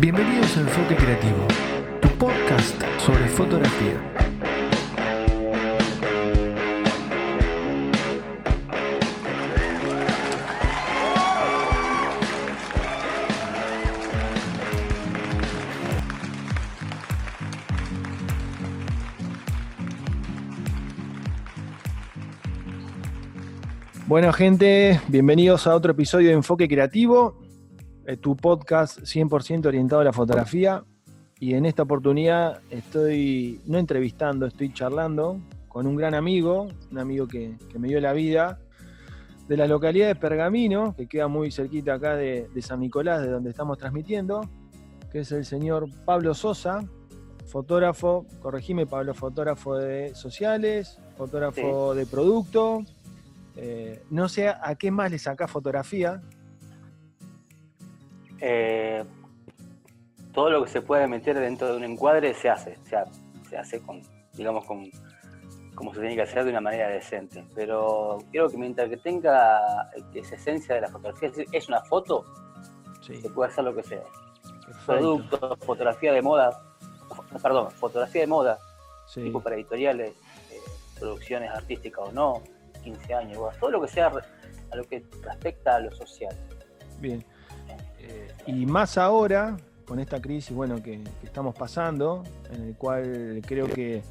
Bienvenidos a Enfoque Creativo, tu podcast sobre fotografía. Bueno, gente, bienvenidos a otro episodio de Enfoque Creativo, eh, tu podcast 100% orientado a la fotografía. Y en esta oportunidad estoy no entrevistando, estoy charlando con un gran amigo, un amigo que, que me dio la vida, de la localidad de Pergamino, que queda muy cerquita acá de, de San Nicolás, de donde estamos transmitiendo, que es el señor Pablo Sosa, fotógrafo, corregime Pablo, fotógrafo de sociales, fotógrafo de producto. Eh, no sé a qué más le sacás fotografía. Eh, todo lo que se puede meter dentro de un encuadre se hace, se, ha- se hace con, digamos, con como se tiene que hacer de una manera decente. Pero quiero que mientras que tenga esa esencia de la fotografía, es decir, es una foto, Sí, se puede hacer lo que sea. perfecto. Productos, fotografía de moda, perdón, fotografía de moda, Sí, tipo para editoriales, eh, producciones artísticas o no, 15 años, bueno, todo lo que sea a lo que respecta a lo social. bien. Eh, y más ahora, con esta crisis bueno, que, que estamos pasando, en el cual creo que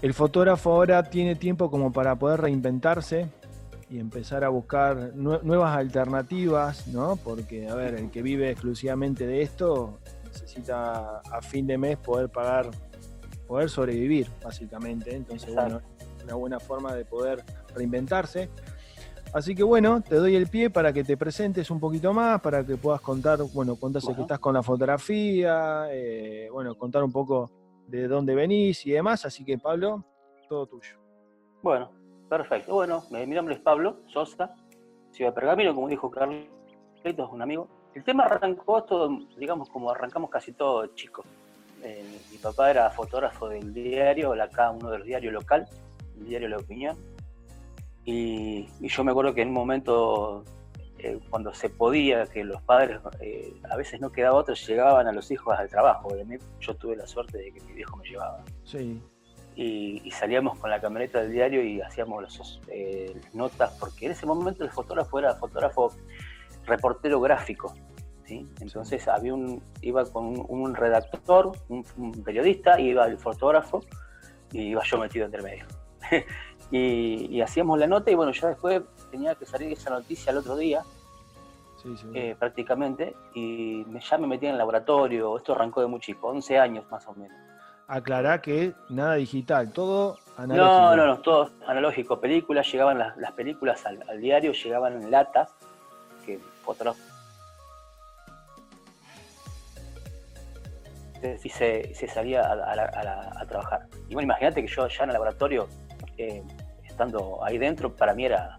el fotógrafo ahora tiene tiempo como para poder reinventarse y empezar a buscar nue- nuevas alternativas, ¿no? Porque, a ver, el que vive exclusivamente de esto necesita a fin de mes poder pagar, poder sobrevivir, básicamente. Entonces, Exacto. bueno, una buena forma de poder reinventarse. Así que bueno, te doy el pie para que te presentes un poquito más, para que puedas contar, bueno, contaste que Bueno. estás con la fotografía, eh, bueno, contar un poco de dónde venís y demás. Así que Pablo, todo tuyo. Bueno, perfecto. Bueno, mi nombre es Pablo Sosa, ciudad de Pergamino, como dijo Carlitos, un amigo. El tema arrancó esto, digamos, como arrancamos casi todos chicos. Eh, mi papá era fotógrafo del diario, acá uno de los diarios local, el diario La Opinión. Y, y yo me acuerdo que en un momento, eh, cuando se podía, que los padres, eh, a veces no quedaba otros, llegaban a los hijos al trabajo. Yo tuve la suerte de que mi viejo me llevaba Sí, y, y salíamos con la camioneta del diario y hacíamos eh, las notas, porque en ese momento el fotógrafo era fotógrafo reportero gráfico. ¿sí? Entonces había un, iba con un, un redactor, un, un periodista, iba el fotógrafo y iba yo metido entre medio. y, y hacíamos la nota y bueno, ya después tenía que salir esa noticia al otro día sí, sí. eh, prácticamente y me, ya me metí en el laboratorio, esto arrancó de muy chico, 11 años más o menos. Aclará que nada digital, todo analógico. No, no, no, todo analógico. Películas, llegaban las, las películas al, al diario, llegaban en latas, que fotógrafo. Y se, se salía a, a la- a la- a trabajar. Y bueno, imagínate que yo ya en el laboratorio, eh, estando ahí dentro, para mí era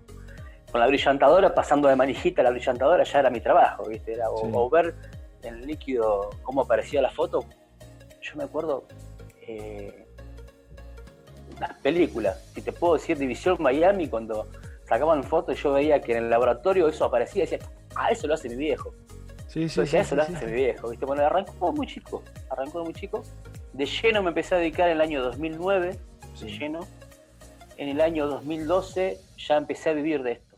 con la brillantadora, pasando de manijita a la brillantadora, ya era mi trabajo, ¿viste? Era, o, Sí. o ver en el líquido cómo aparecía la foto. Yo me acuerdo. eh, las películas, si te puedo decir División Miami, cuando sacaban fotos yo veía que en el laboratorio eso aparecía y decía, ah, eso lo hace mi viejo. Sí, sí, decía, sí, eso lo hace mi viejo, ¿viste? Bueno, arrancó muy chico, arrancó muy chico. De lleno me empecé a dedicar en el año 2009, de lleno. En el año 2012 ya empecé a vivir de esto.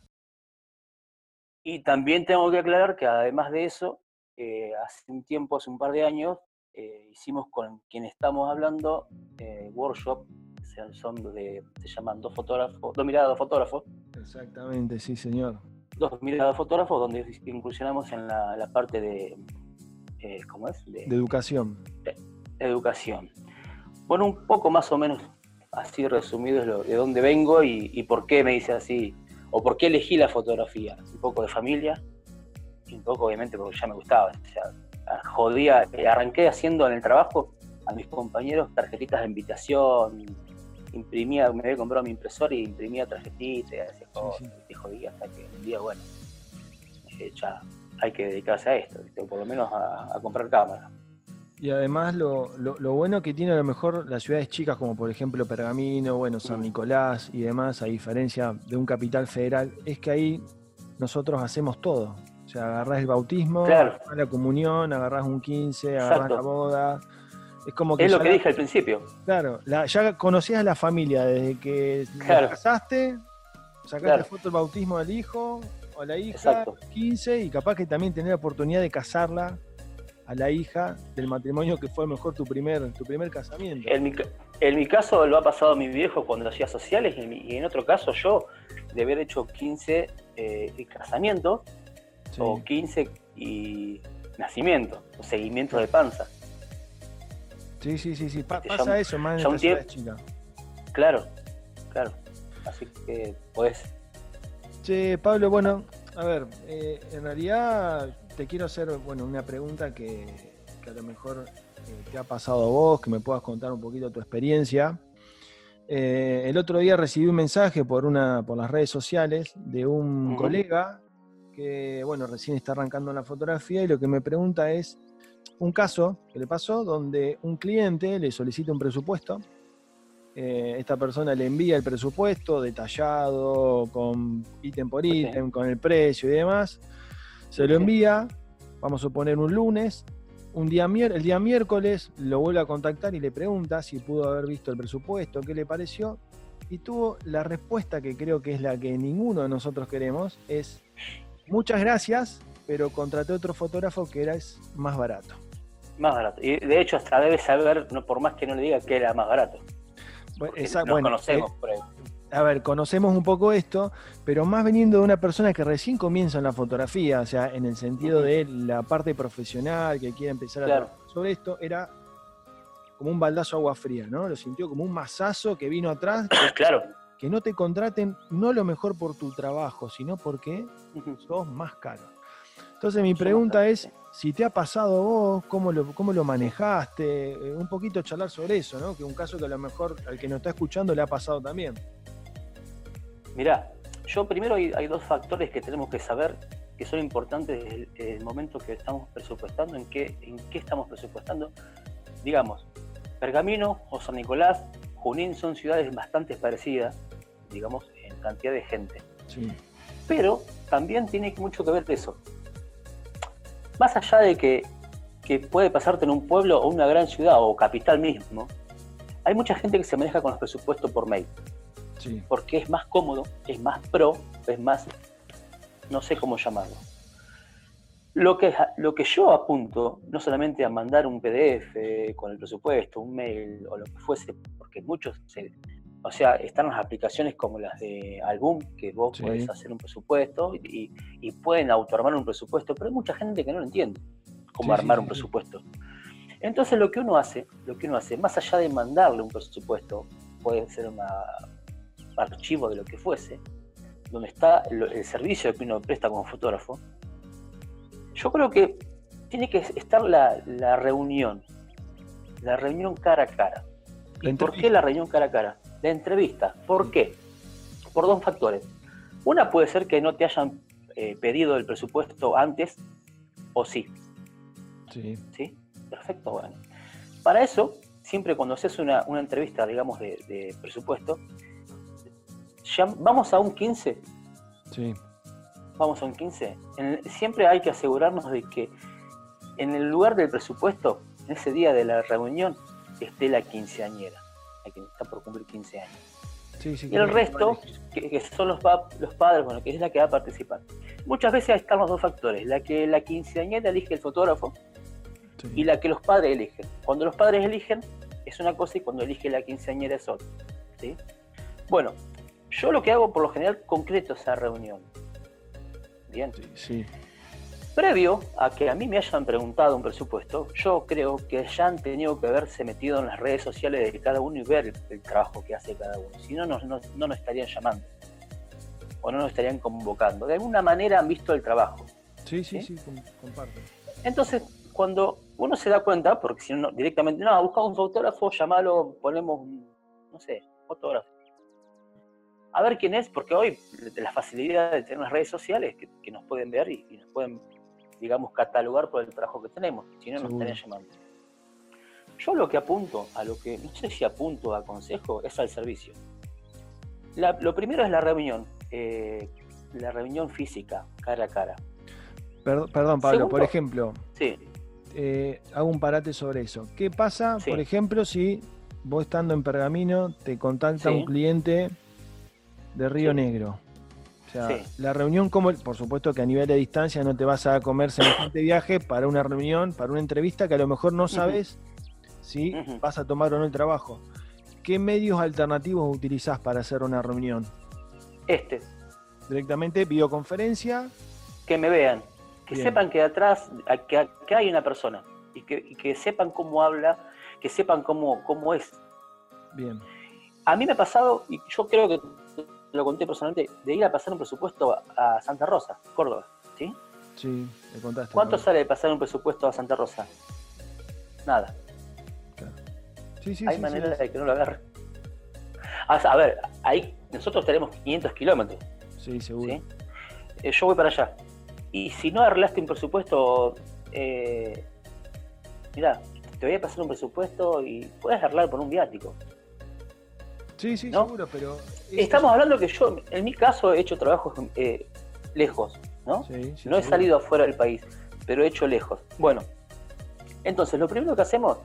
Y también tengo que aclarar que además de eso, eh, hace un tiempo, hace un par de años, eh, hicimos con quien estamos hablando eh, workshop, se- son de, se llaman dos fotógrafos, dos miradas, fotógrafos, Exactamente, sí, señor. dos miradas fotógrafos donde incursionamos en la, la parte de, ¿cómo es? De, De educación. educación. Bueno, un poco más o menos así resumido es lo, de dónde vengo y, y por qué me dice así, o por qué elegí la fotografía. Un poco de familia y un poco obviamente porque ya me gustaba. O sea, jodía, eh, arranqué haciendo en el trabajo a mis compañeros tarjetitas de invitación, imprimía, me había comprado mi impresor y imprimía tarjetitas y hacía cosas, sí. jodía hasta que un día, bueno, dije, ya hay que dedicarse a esto, ¿viste? por lo menos a, a comprar cámaras. Y además lo, bueno que tiene a lo mejor las ciudades chicas, como por ejemplo Pergamino, bueno, San Nicolás y demás, a diferencia de un capital federal, es que ahí nosotros hacemos todo. O sea, agarrás el bautismo, agarrás la comunión, agarrás un 15, agarrás la boda. Es como que. Es lo que dije al principio. Claro, ya conocías a la familia desde que te casaste, sacaste foto del bautismo del hijo o la hija, 15, y capaz que también tener la oportunidad de casarla a la hija del matrimonio que fue mejor tu primer, tu primer casamiento. En mi, en mi caso lo ha pasado a mi viejo cuando hacía sociales y en, otro caso yo de haber hecho 15 eh, casamientos o 15 y nacimiento o seguimiento de panza. Sí, sí, sí, sí. pasa eso más en esta chica. Claro, claro. Así que pues. Che, Pablo, bueno, a ver, eh, en realidad te quiero hacer bueno, una pregunta que, a lo mejor eh, te ha pasado a vos, que me puedas contar un poquito tu experiencia. Eh, el otro día recibí un mensaje por, una, por las redes sociales de un colega que, bueno, recién está arrancando la fotografía y lo que me pregunta es un caso que le pasó donde un cliente le solicita un presupuesto. Eh, esta persona le envía el presupuesto detallado, con ítem por ítem, con el precio y demás. Se lo envía, vamos a poner un lunes, un día, el día miércoles lo vuelve a contactar y le pregunta si pudo haber visto el presupuesto, qué le pareció, y tuvo la respuesta que creo que es la que ninguno de nosotros queremos, es muchas gracias, pero contraté otro fotógrafo que era más barato. Más barato. Y de hecho hasta debe saber, no, por más que no le diga que era más barato. Bueno, conocemos eh, por ahí a ver, conocemos un poco esto, pero más veniendo de una persona que recién comienza en la fotografía, o sea, en el sentido de la parte profesional, que quiere empezar a trabajar sobre esto, era como un baldazo agua fría, ¿no? Lo sintió como un masazo que vino atrás. claro. Que no te contraten no lo mejor por tu trabajo, sino porque sos más caro. Entonces mi pregunta es, si te ha pasado vos, cómo lo, cómo lo manejaste, eh, un poquito charlar sobre eso, ¿no? Que un caso que a lo mejor al que nos está escuchando le ha pasado también. Mirá, yo primero hay, dos factores que tenemos que saber que son importantes desde el, momento que estamos presupuestando, en qué, en qué estamos presupuestando. Digamos, Pergamino o San Nicolás, Junín son ciudades bastante parecidas, digamos, en cantidad de gente. Pero también tiene mucho que ver eso. Más allá de que, que puede pasarte en un pueblo o una gran ciudad o capital mismo, hay mucha gente que se maneja con los presupuestos por mail porque es más cómodo, es más pro, es más, no sé cómo llamarlo. Lo que, lo que yo apunto, no solamente a mandar un PDF con el presupuesto, un mail o lo que fuese, porque muchos, o sea, están las aplicaciones como las de Album, que vos podés hacer un presupuesto y, pueden autoarmar un presupuesto, pero hay mucha gente que no lo entiende cómo armar un presupuesto. Entonces lo que uno hace, lo que uno hace, más allá de mandarle un presupuesto, puede ser una, archivo de lo que fuese, donde está el, servicio que uno presta como fotógrafo, yo creo que tiene que estar la, reunión, la reunión cara a cara. ¿Y por qué la reunión cara a cara? La entrevista. ¿Por qué? Por dos factores. Una puede ser que no te hayan eh, pedido el presupuesto antes o sí. Sí. ¿Sí? Perfecto, bueno. Para eso, siempre cuando haces una, una entrevista, digamos, de, de presupuesto, vamos a un 15. Sí. Vamos a un 15. siempre hay que asegurarnos de que en el lugar del presupuesto, en ese día de la reunión, esté la quinceañera, la que está por cumplir 15 años. y el resto, que, son los, los padres, bueno, que es la que va a participar. Muchas veces están los dos factores, la que la quinceañera elige el fotógrafo y la que los padres eligen. Cuando los padres eligen es una cosa y cuando elige la quinceañera es otra. ¿sí? Bueno, yo lo que hago por lo general concreto esa reunión. Bien. Sí, Previo a que a mí me hayan preguntado un presupuesto, yo creo que ya han tenido que haberse metido en las redes sociales de cada uno y ver el, trabajo que hace cada uno. Si no, no, no, nos estarían llamando. O no nos estarían convocando. De alguna manera han visto el trabajo. Sí, sí, sí, comparto. Entonces, cuando uno se da cuenta, porque si no, directamente, no, buscamos un fotógrafo, llamalo, ponemos, no sé, fotógrafo a ver quién es, porque hoy la facilidad de tener las redes sociales que, nos pueden ver y, nos pueden, digamos, catalogar por el trabajo que tenemos, si no nos estarían llamando. Yo lo que apunto, a lo que no sé si apunto a consejo, es al servicio. lo primero es la reunión, eh, la reunión física, cara a cara. Perdón, Pablo, por ejemplo, sí. Eh, hago un parate sobre eso. ¿Qué pasa, por ejemplo, si vos estando en Pergamino te contacta un cliente de Río Negro? O sea, la reunión, como, por supuesto que a nivel de distancia no te vas a comer semejante viaje para una reunión, para una entrevista que a lo mejor no sabes si vas a tomar o no el trabajo. ¿Qué medios alternativos utilizás para hacer una reunión? Este. Directamente videoconferencia. Que me vean, que sepan que atrás que, hay una persona y que, sepan cómo habla, que sepan cómo, cómo es. Bien. A mí me ha pasado, y yo creo que lo conté personalmente, de ir a pasar un presupuesto a Santa Rosa, Córdoba, ¿sí? Sí, me contaste. ¿Cuánto sale de pasar un presupuesto a Santa Rosa? Nada. Sí, sí, Hay maneras de que no lo agarre. A ver, ahí nosotros tenemos 500 kilómetros. Sí, seguro. Eh, yo voy para allá. Y si no arreglaste un presupuesto, eh, mira, te voy a pasar un presupuesto y puedes arreglar por un viático. Sí, sí, seguro, pero... Estamos hablando que yo, en mi caso, he hecho trabajos eh, lejos, ¿no? Sí, sí, no he salido afuera del país, pero he hecho lejos. Bueno, entonces lo primero que hacemos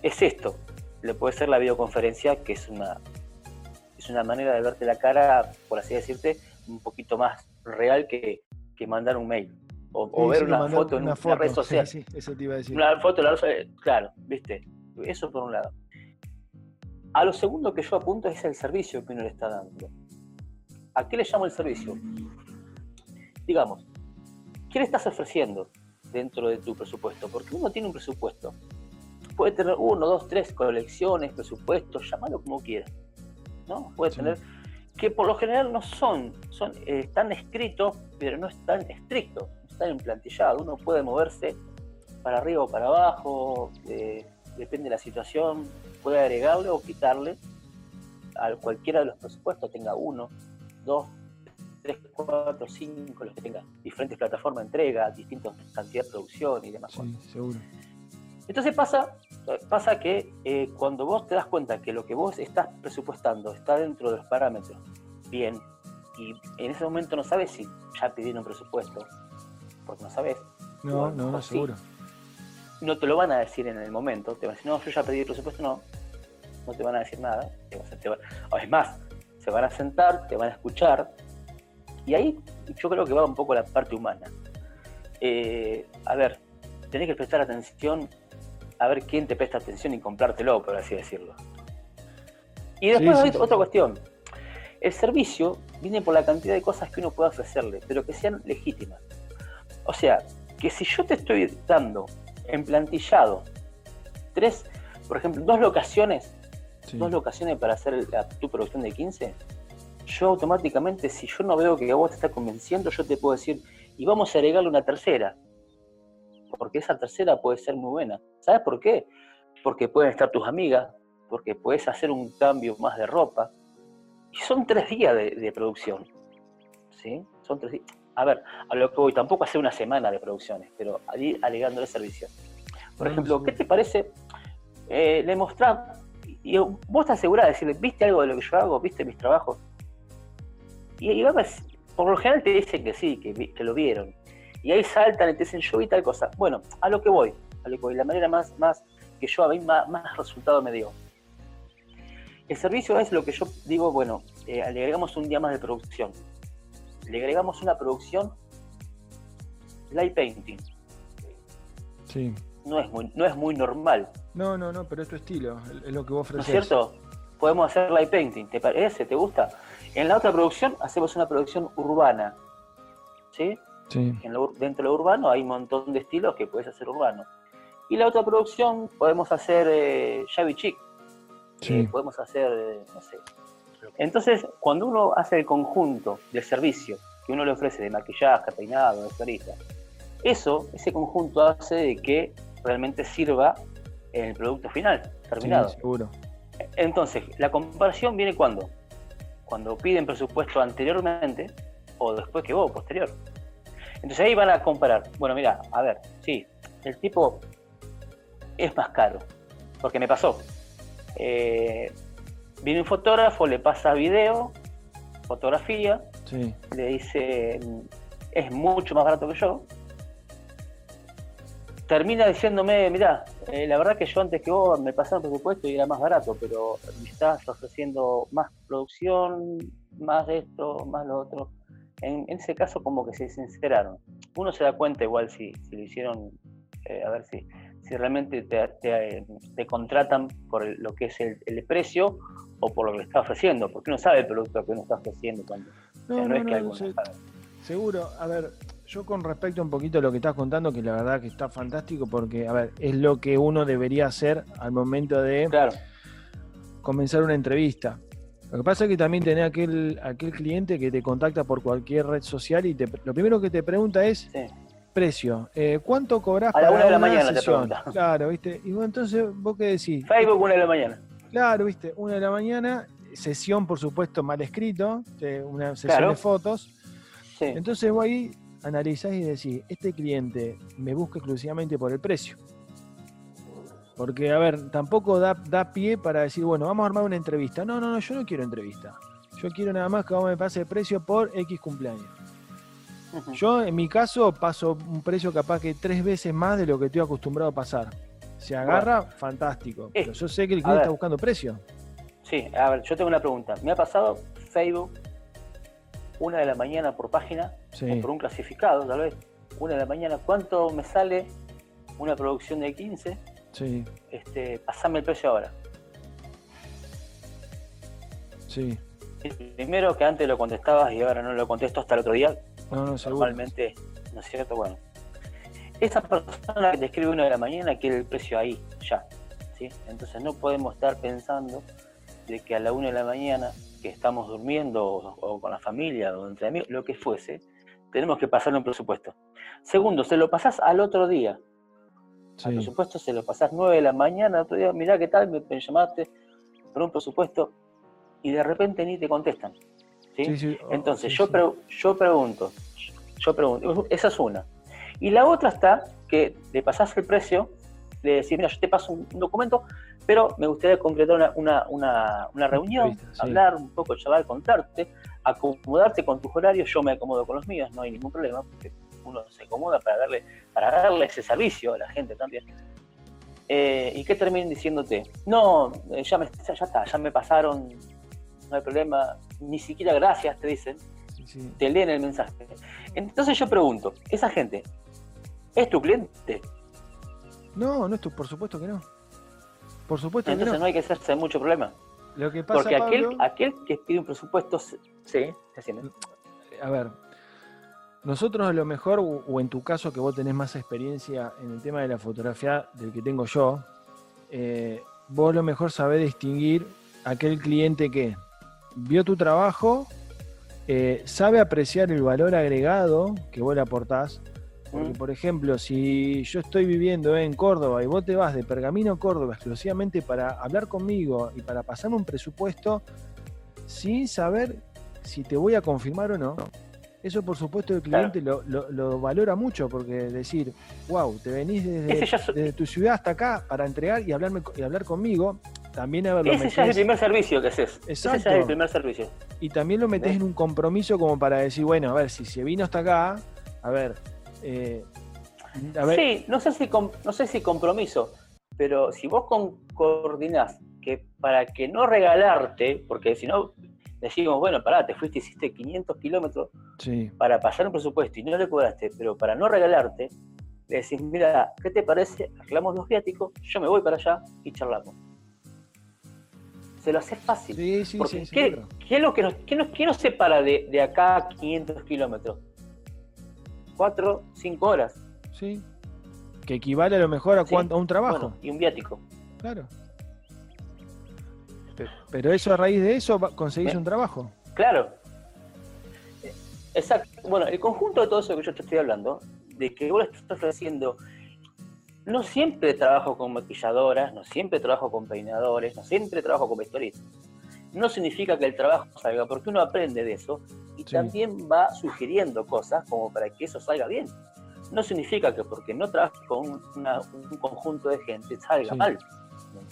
es esto le puede ser la videoconferencia, que es una, es una manera de verte la cara, por así decirte, un poquito más real que, mandar un mail. O, ver una foto en una, red social. Sí, eso te iba a decir. Una foto, la claro, viste. Eso por un lado. A lo segundo que yo apunto es el servicio que uno le está dando. ¿A qué le llamo el servicio? Digamos, ¿qué le estás ofreciendo dentro de tu presupuesto? Porque uno tiene un presupuesto puede tener uno, dos, tres colecciones, presupuestos, llámalo como quieras. ¿no? Puede tener que por lo general no son, son eh, están escritos, pero no están estrictos, están emplantillados. Uno puede moverse para arriba o para abajo, eh, depende de la situación, puede agregarle o quitarle a cualquiera de los presupuestos, tenga uno, dos, tres, cuatro, cinco, los que tenga diferentes plataformas de entrega, distintas cantidades de producción y demás. Sí, seguro. Entonces pasa, pasa que eh, cuando vos te das cuenta que lo que vos estás presupuestando está dentro de los parámetros, bien, y en ese momento no sabes si ya pidieron presupuesto, porque no sabes. No, no, no, seguro. No te lo van a decir en el momento, te van a decir, no, yo ya pedí el presupuesto, no, no te van a decir nada. es más, se van a sentar, te van a escuchar, y ahí yo creo que va un poco la parte humana. Eh, a ver, tenés que prestar atención a ver quién te presta atención y comprártelo, por así decirlo. Y después hay otra cuestión. El servicio viene por la cantidad de cosas que uno puede ofrecerle, pero que sean legítimas. O sea, que si yo te estoy dando en plantillado tres, por ejemplo, dos locaciones, dos locaciones para hacer tu producción de 15, yo automáticamente, si yo no veo que a vos te está convenciendo, yo te puedo decir, y vamos a agregarle una tercera porque esa tercera puede ser muy buena. ¿Sabes por qué? Porque pueden estar tus amigas, porque puedes hacer un cambio más de ropa. Y son tres días de, producción. ¿Sí? Son tres días. A ver, a lo que voy, tampoco hace una semana de producciones, pero ahí alegando el servicio. Por ejemplo, ¿qué te parece? Eh, le mostrás, y vos estás segura de decirle, ¿viste algo de lo que yo hago? ¿Viste mis trabajos? Y, y por lo general te dicen que sí, que, que lo vieron. Y ahí saltan y te dicen, yo vi tal cosa. Bueno, a lo que voy, a lo que voy, la manera más, más que yo a mí más, resultado me dio. El servicio es lo que yo digo, bueno, eh, le agregamos un día más de producción. Le agregamos una producción light painting. Sí. No es muy, no es muy normal. No, no, no, pero es tu estilo, es lo que vos ofreces. ¿No es cierto? Podemos hacer light painting, ¿te parece? ¿Te gusta? En la otra producción hacemos una producción urbana. ¿Sí? dentro de lo urbano hay un montón de estilos que puedes hacer urbano. Y la otra producción podemos hacer eh, Shabby Chic. Eh, podemos hacer, eh, no sé. Entonces, cuando uno hace el conjunto de servicio que uno le ofrece de maquillaje, peinado, de florista, eso, ese conjunto hace de que realmente sirva el producto final, terminado. seguro. Entonces, la comparación viene cuando? Cuando piden presupuesto anteriormente o después que vos, posterior. Entonces ahí van a comparar. Bueno, mira, a ver, sí, el tipo es más caro, porque me pasó. Eh, viene un fotógrafo, le pasa video, fotografía, le dice, es mucho más barato que yo. Termina diciéndome, mira, eh, la verdad que yo antes que vos me pasaron presupuesto y era más barato, pero me estás ofreciendo más producción, más de esto, más lo otro. En, ese caso como que se sinceraron. Uno se da cuenta igual si, si lo hicieron, eh, a ver si, si realmente te, contratan por lo que es el, precio o por lo que le está ofreciendo, porque uno sabe el producto que uno está ofreciendo cuando no, es que Seguro, a ver, yo con respecto un poquito a lo que estás contando, que la verdad que está fantástico, porque, a ver, es lo que uno debería hacer al momento de comenzar una entrevista. Lo que pasa es que también tenés aquel, aquel cliente que te contacta por cualquier red social y te, lo primero que te pregunta es precio. Eh, ¿Cuánto cobras a la una de la mañana te pregunta. Claro, ¿viste? Y bueno, entonces, ¿vos qué decís? Facebook, una de la mañana. Claro, ¿viste? Una de la mañana, sesión, por supuesto, mal escrito, una sesión de fotos. Sí. Entonces vos ahí analizás y decís, este cliente me busca exclusivamente por el precio. Porque, a ver, tampoco da, da pie para decir, bueno, vamos a armar una entrevista. No, no, no, yo no quiero entrevista. Yo quiero nada más que vos me pase el precio por X cumpleaños. Yo, en mi caso, paso un precio capaz que tres veces más de lo que estoy acostumbrado a pasar. Se agarra, fantástico. Pero yo sé que el cliente está buscando precio. Sí, a ver, yo tengo una pregunta. Me ha pasado Facebook, una de la mañana por página, por un clasificado, tal vez. Una de la mañana, ¿cuánto me sale una producción de 15? Sí. Este, pasame el precio ahora. Sí. primero que antes lo contestabas y ahora no lo contesto hasta el otro día. No, no, Normalmente, ¿no es cierto? Bueno. Esa persona que te escribe una de la mañana quiere el precio ahí, ya. ¿sí? Entonces no podemos estar pensando de que a la una de la mañana, que estamos durmiendo o, con la familia o entre amigos, lo que fuese, tenemos que pasarle un presupuesto. Segundo, se lo pasás al otro día. Sí. Al presupuesto se lo pasás 9 de la mañana, otro día, mirá qué tal, me, llamaste por un presupuesto y de repente ni te contestan. ¿sí? Oh, Entonces yo, yo pregunto, yo pregunto, esa es una. Y la otra está que le pasás el precio, de decir, mira, yo te paso un, documento, pero me gustaría concretar una, reunión, hablar un poco, chaval, contarte, acomodarte con tus horarios, yo me acomodo con los míos, no hay ningún problema, porque uno se acomoda para darle, para darle ese servicio a la gente también. Eh, ¿Y qué terminen diciéndote? No, eh, ya, me, ya, está, ya me pasaron, no hay problema, ni siquiera gracias te dicen, te leen el mensaje. Entonces yo pregunto, ¿esa gente es tu cliente? No, no es tu, por supuesto que no. Por supuesto Entonces que no. no hay que hacerse mucho problema. Lo que pasa, Porque aquel, aquel que pide un presupuesto, sí, A ver, nosotros a lo mejor, o en tu caso que vos tenés más experiencia en el tema de la fotografía del que tengo yo, eh, vos a lo mejor sabés distinguir aquel cliente que vio tu trabajo, eh, sabe apreciar el valor agregado que vos le aportás. Porque, mm. por ejemplo, si yo estoy viviendo en Córdoba y vos te vas de Pergamino a Córdoba exclusivamente para hablar conmigo y para pasarme un presupuesto sin saber si te voy a confirmar o no, eso por supuesto el cliente lo, valora mucho porque decir, wow, te venís desde, tu ciudad hasta acá para entregar y, hablarme, y hablar conmigo, también a Ese ya es el primer servicio que haces. Exacto. Ese ya es el primer servicio. Y también lo metes en un compromiso como para decir, bueno, a ver, si se vino hasta acá, a ver, eh, Sí, no sé, si no sé si compromiso, pero si vos coordinás que para que no regalarte, porque si no decimos, bueno, pará, te fuiste, hiciste 500 kilómetros para pasar un presupuesto y no le cobraste, pero para no regalarte, le decís, mira, ¿qué te parece? Arreglamos los viáticos, yo me voy para allá y charlamos. Se lo hace fácil. Sí, sí, sí, ¿qué, es lo que nos, qué nos, separa de, de acá a 500 kilómetros? Cuatro, cinco horas. Sí. Que equivale a lo mejor a, cuánto, a un trabajo. y un viático. Claro. Pero eso a raíz de eso conseguís un trabajo. Claro. Exacto. Bueno, el conjunto de todo eso que yo te estoy hablando, de que vos estás ofreciendo, no siempre trabajo con maquilladoras, no siempre trabajo con peinadores, no siempre trabajo con vestuaristas. No significa que el trabajo salga, porque uno aprende de eso y también va sugiriendo cosas como para que eso salga bien. No significa que porque no trabajes con un conjunto de gente salga mal.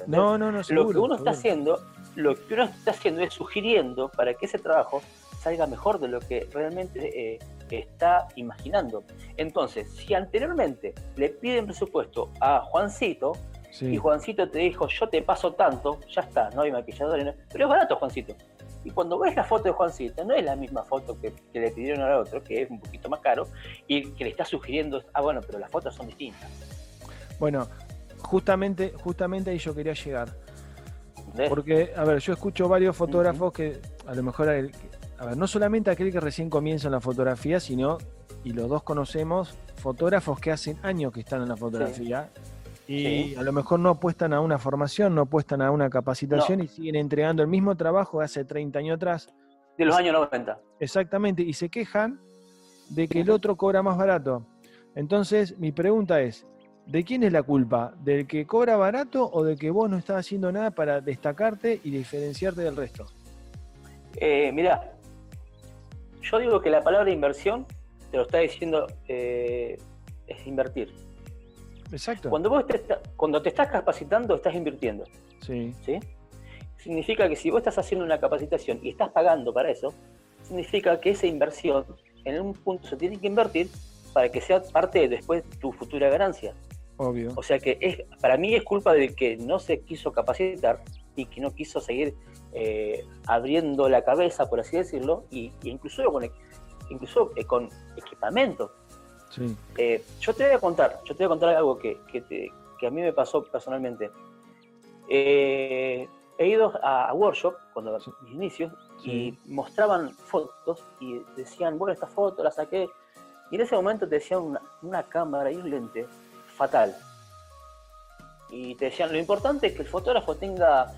No, no, no, Lo que uno está haciendo, lo que uno está haciendo es sugiriendo para que ese trabajo salga mejor de lo que realmente eh, está imaginando. Entonces, si anteriormente le piden presupuesto a Juancito y Juancito te dijo, yo te paso tanto, ya está, no hay maquilladores, pero es barato Juancito. Y cuando ves la foto de Juancito, no es la misma foto que, le pidieron al otro, que es un poquito más caro, y que le está sugiriendo, ah, bueno, pero las fotos son distintas. Bueno, justamente, justamente ahí yo quería llegar. Porque, a ver, yo escucho varios fotógrafos que a lo mejor, a ver, no solamente aquel que recién comienza en la fotografía, sino, y los dos conocemos, fotógrafos que hacen años que están en la fotografía y a lo mejor no apuestan a una formación, no apuestan a una capacitación y siguen entregando el mismo trabajo de hace 30 años atrás. De los años 90. Exactamente, y se quejan de que el otro cobra más barato. Entonces, mi pregunta es, ¿de quién es la culpa? ¿Del que cobra barato o de que vos no estás haciendo nada para destacarte y diferenciarte del resto? Eh, mirá, yo digo que la palabra inversión, te lo está diciendo, eh, es invertir. Exacto. Cuando vos te, cuando te estás capacitando, estás invirtiendo. Sí. ¿sí? Significa que si vos estás haciendo una capacitación y estás pagando para eso, significa que esa inversión en un punto se tiene que invertir para que sea parte de después tu futura ganancia. Obvio. O sea que es, para mí es culpa de que no se quiso capacitar y que no quiso seguir eh, abriendo la cabeza, por así decirlo, y, incluso con, incluso eh, con equipamiento. Eh, yo te voy a contar, yo te voy a contar algo que, a mí me pasó personalmente. he ido a, workshop cuando mis inicios y mostraban fotos y decían, bueno, esta foto la saqué. Y en ese momento te decían una, una cámara y un lente fatal. Y te decían, lo importante es que el fotógrafo tenga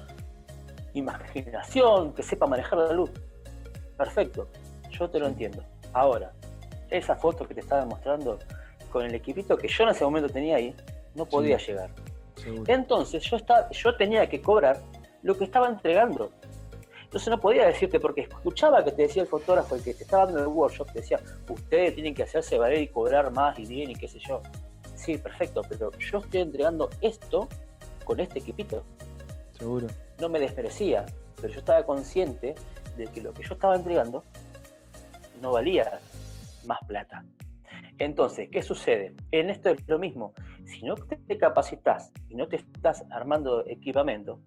imaginación, que sepa manejar la luz. Perfecto, yo te lo entiendo. Ahora, esa foto que te estaba mostrando con el equipito que yo en ese momento tenía ahí, no podía llegar. Entonces yo, estaba, yo tenía que cobrar lo que estaba entregando. Entonces no podía decirte, porque escuchaba que te decía el fotógrafo, el que te estaba dando el workshop, te decía, ustedes tienen que hacerse valer y cobrar más y bien y qué sé yo. Sí, perfecto, pero yo estoy entregando esto con este equipito. Seguro. No me desmerecía, pero yo estaba consciente de que lo que yo estaba entregando no valía más plata. Entonces, ¿qué sucede? En esto es lo mismo. Si no te capacitas y no te estás armando equipamiento,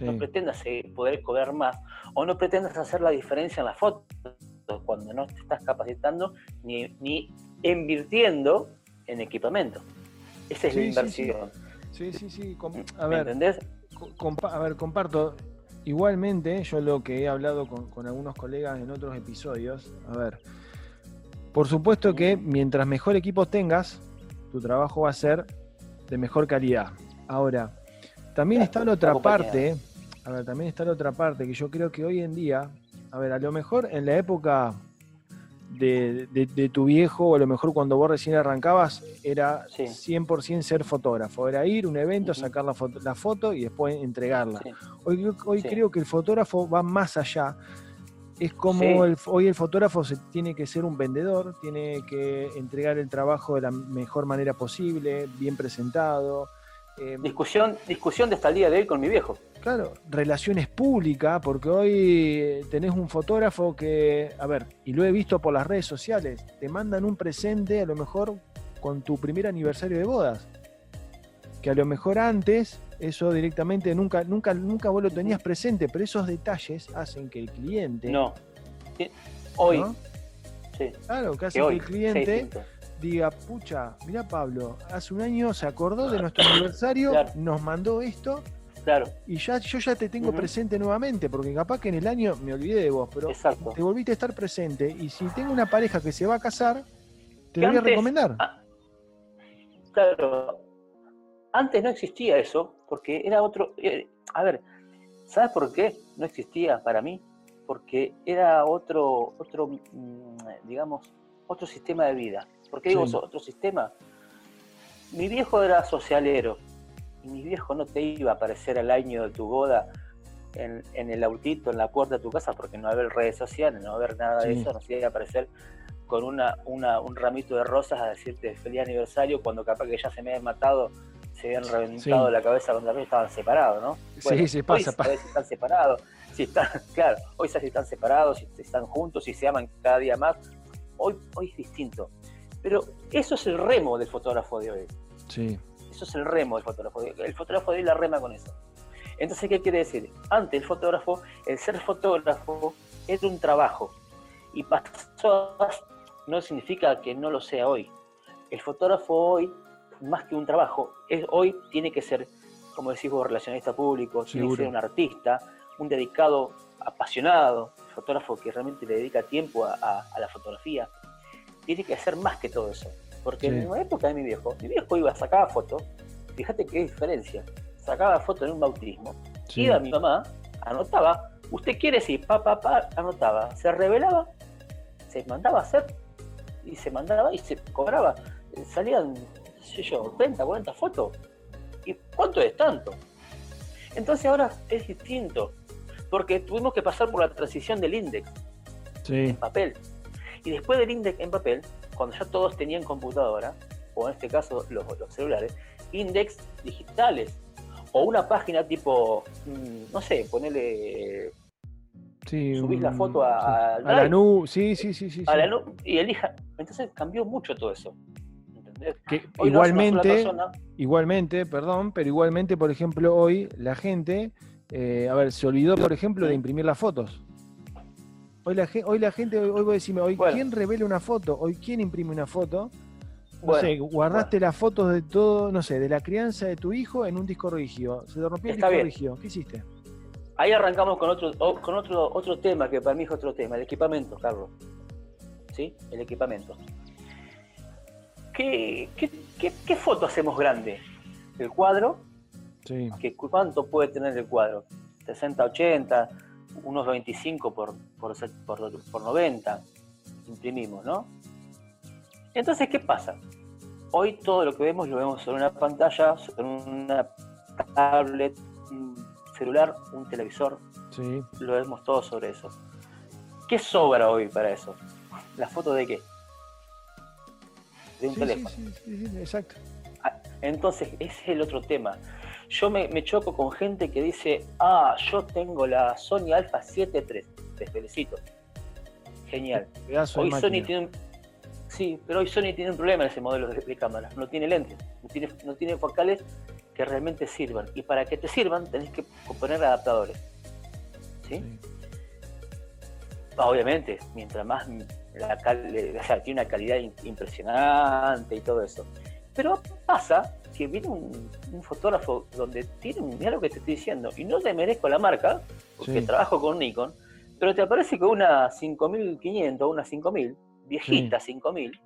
no pretendas poder cobrar más o no pretendas hacer la diferencia en la foto cuando no te estás capacitando ni, ni invirtiendo en equipamiento. Esa es la inversión. Sí, sí, sí. A ver, ¿Entendés? a ver, comparto. Igualmente, yo lo que he hablado con, algunos colegas en otros episodios, a ver, por supuesto que mientras mejor equipo tengas, tu trabajo va a ser de mejor calidad. Ahora, también está la otra parte, a ver, también está la otra parte que yo creo que hoy en día, a ver, a lo mejor en la época de, tu viejo, o a lo mejor cuando vos recién arrancabas, era 100% ser fotógrafo. Era ir a un evento, sacar la foto, la foto y después entregarla. Hoy, hoy creo que el fotógrafo va más allá. Es como hoy el fotógrafo se, tiene que ser un vendedor, tiene que entregar el trabajo de la mejor manera posible, bien presentado. Eh, discusión, discusión de esta día de hoy con mi viejo. Claro, relaciones públicas, porque hoy tenés un fotógrafo que, a ver, y lo he visto por las redes sociales, te mandan un presente a lo mejor con tu primer aniversario de bodas. Que a lo mejor antes eso directamente nunca, nunca, nunca vos lo tenías presente, pero esos detalles hacen que el cliente. No. Hoy. Sí. Claro, que hace que, el cliente diga, pucha, mira Pablo, hace un año se acordó de nuestro aniversario, nos mandó esto y ya, yo ya te tengo presente nuevamente, porque capaz que en el año me olvidé de vos, pero te volviste a estar presente. Y si tengo una pareja que se va a casar, te voy a recomendar. Ah, claro. Antes no existía eso, porque era otro. Eh, a ver, ¿sabes por qué no existía para mí? Porque era otro, otro mm, digamos, otro sistema de vida. ¿Por qué digo otro sistema? Mi viejo era socialero, y mi viejo no te iba a aparecer al año de tu boda en, el autito, en la puerta de tu casa, porque no va a haber redes sociales, no va a haber nada de eso, no se iba a aparecer con una, un ramito de rosas a decirte feliz aniversario cuando capaz que ya se me haya matado se habían reventado la cabeza contra el estaban separados, ¿no? sí, sí, pasa, pasa. Si están separados, si están, claro, hoy si están separados, si están juntos, si se aman cada día más. Hoy, hoy es distinto. Pero eso es el remo del fotógrafo de hoy. Sí. Eso es el remo del fotógrafo. El fotógrafo de hoy la rema con eso. Entonces, ¿qué quiere decir? Antes el fotógrafo, el ser fotógrafo es un trabajo. Y pasó no significa que no lo sea hoy. El fotógrafo hoy, más que un trabajo, es, hoy tiene que ser, como decís vos, relacionista público, tiene que ser un artista, un dedicado, apasionado, fotógrafo que realmente le dedica tiempo a, la fotografía. Tiene que ser más que todo eso. Porque en una época de mi viejo, mi viejo iba, a sacar fotos, fíjate qué diferencia sacaba foto en un bautismo, iba a mi mamá, anotaba, usted quiere decir, pa, pa, pa, anotaba, se revelaba, se mandaba a hacer y se mandaba y se cobraba. Salían, sé yo, 30, 40 fotos. ¿Y cuánto es tanto? Entonces ahora es distinto, porque tuvimos que pasar por la transición del index en papel. Y después del index en papel, cuando ya todos tenían computadora, o en este caso los, los celulares, index digitales o una página tipo, mm, no sé, ponele. Sí, subís la foto a, a, la nube, sí, sí, sí, sí. A la nube y elija. Entonces cambió mucho todo eso. Igualmente, igualmente, perdón, pero igualmente, por ejemplo, hoy la gente, eh, a ver, se olvidó, por ejemplo, de imprimir las fotos. Hoy la, hoy la gente, hoy, voy a decirme, hoy, ¿quién revela una foto? Hoy, ¿quién imprime una foto? No sé, guardaste las fotos de todo, no sé, de la crianza de tu hijo en un disco rígido. Se te rompió el disco rígido. ¿Qué hiciste? Ahí arrancamos con otro, con otro, otro tema que para mí es otro tema, el equipamiento, Carlos. ¿Sí? El equipamiento. ¿Qué, qué, foto hacemos grande? ¿El cuadro? Sí. ¿Cuánto puede tener el cuadro? 60, 80, unos 25 por, por, por, por 90 imprimimos, ¿no? Entonces, ¿qué pasa? Hoy todo lo que vemos lo vemos sobre una pantalla, sobre una tablet, un celular, un televisor. Sí. Lo vemos todo sobre eso. ¿Qué sobra hoy para eso? ¿La foto de qué? De un teléfono. Sí, sí, sí, exacto. Ah, entonces, ese es el otro tema. Yo me, choco con gente que dice, ah, yo tengo la Sony Alpha 7 III. Te felicito. Genial. Hoy Sony tiene un Sí, pero hoy Sony tiene un problema en ese modelo de, cámara. No tiene lentes, no tiene, no tiene focales que realmente sirvan. Y para que te sirvan tenés que poner adaptadores. ¿Sí? Obviamente, mientras más la o sea, tiene una calidad impresionante y todo eso. Pero pasa que viene un, fotógrafo donde tiene un, mira lo que te estoy diciendo, y no te merezco la marca, porque trabajo con Nikon, pero te aparece con una 5500 o una 5000 viejita, 5000,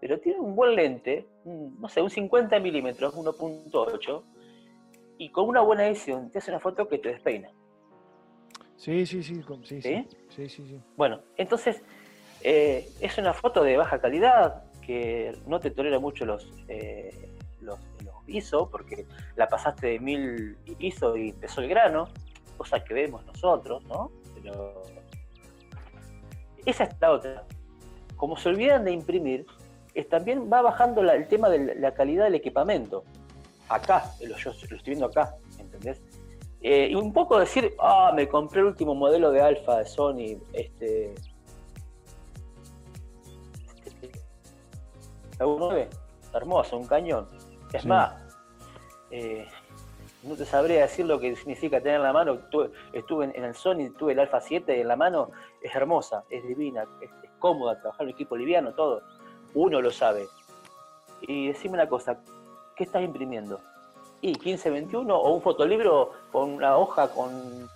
pero tiene un buen lente, no sé, un 50 milímetros, 1.8, y con una buena edición te hace una foto que te despeina. Sí, sí, sí, sí, sí, sí, sí, Bueno, entonces eh, es una foto de baja calidad que no te tolera mucho los, eh, los, los, ISO, porque la pasaste de 1000 ISO y empezó el grano, cosa que vemos nosotros, ¿no? Pero esa es la otra como se olvidan de imprimir, es, también va bajando el tema de la calidad del equipamiento. Acá, yo lo estoy viendo acá, ¿entendés? Eh, y un poco decir, ah, me compré el último modelo de Alfa de Sony, este. 9 hermoso, un cañón. Es más, eh, no te sabría decir lo que significa tener en la mano. Estuve, en el Sony, tuve el Alfa 7 en la mano, es hermosa, es divina, es, cómoda, trabajar en un equipo liviano, todo. Uno lo sabe. Y decime una cosa, ¿qué estás imprimiendo? ¿Y 1521 o un fotolibro con una hoja con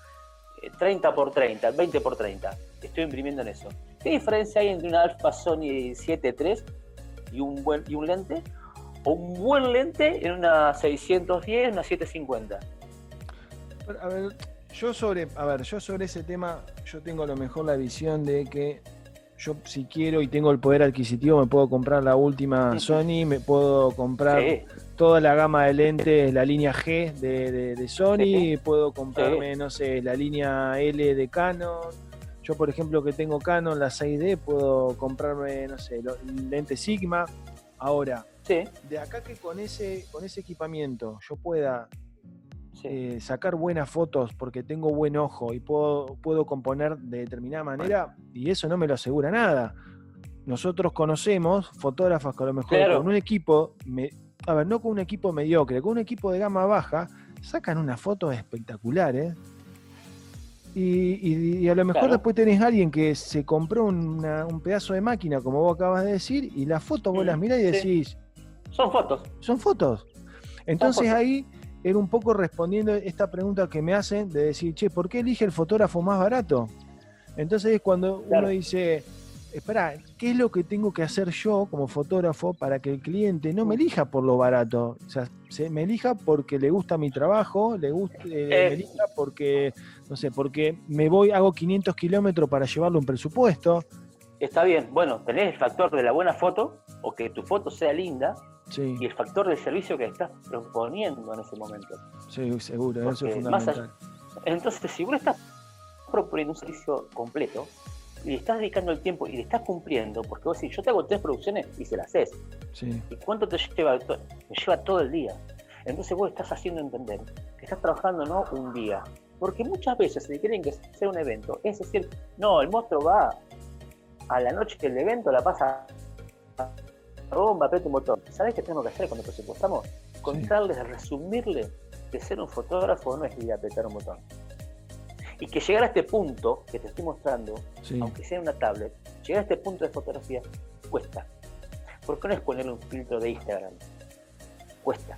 30 por 30, 20 por 30? Estoy imprimiendo en eso. ¿Qué diferencia hay entre una Alpha Sony 7 III y un, buen, y un lente? O un buen lente en una 610, una 750. A ver, yo sobre, a ver, yo sobre ese tema, yo tengo a lo mejor la visión de que yo si quiero y tengo el poder adquisitivo me puedo comprar la última Sony, me puedo comprar toda la gama de lentes, la línea G de, Sony, puedo comprarme, no sé, la línea L de Canon. Yo, por ejemplo, que tengo Canon, la 6D, puedo comprarme, no sé, el lente Sigma. Ahora, Sí, de acá que con ese, con ese equipamiento yo pueda sí. eh, sacar buenas fotos porque tengo buen ojo y puedo, puedo componer de determinada manera, y eso no me lo asegura nada. Nosotros conocemos fotógrafos que a lo mejor Claro. con un equipo, me- a ver, no con un equipo mediocre, con un equipo de gama baja, sacan unas fotos espectaculares. Y, y- y a lo mejor Claro. después tenés a alguien que se compró una- un pedazo de máquina, como vos acabas de decir, y las fotos vos Mm, las mirás y sí. decís, Son fotos. son fotos. Entonces fotos. ahí era un poco respondiendo esta pregunta que me hacen de decir, che, ¿por qué elige el fotógrafo más barato? Entonces es cuando Claro. uno dice, espera, ¿qué es lo que tengo que hacer yo como fotógrafo para que el cliente no me elija por lo barato? O sea, se me elija porque le gusta mi trabajo, le gusta, eh, me Eh. elija porque, no sé, porque me voy, hago 500 kilómetros para llevarle un presupuesto. Está bien. Bueno, tenés el factor de la buena foto o que tu foto sea linda Sí, y el factor del servicio que estás proponiendo en ese momento. sí, seguro, eso es fundamental. Entonces, si vos estás proponiendo un servicio completo y le estás dedicando el tiempo y le estás cumpliendo, porque vos decís, yo te hago tres producciones y se las haces. Sí, ¿Y cuánto te lleva? Me lleva todo el día. Entonces vos estás haciendo entender que estás trabajando no un día. Porque muchas veces se quieren que sea un evento. Es decir, no, el monstruo va a la noche del evento, la pasa a bomba, aprieta un botón. ¿Sabes qué tenemos que hacer cuando presupuestamos? Contarles, resumirle que ser un fotógrafo no es ir a apretar un botón. Y que llegar a este punto que te estoy mostrando, sí. aunque sea una tablet, llegar a este punto de fotografía cuesta. ¿Por qué no es ponerle un filtro de Instagram? Cuesta.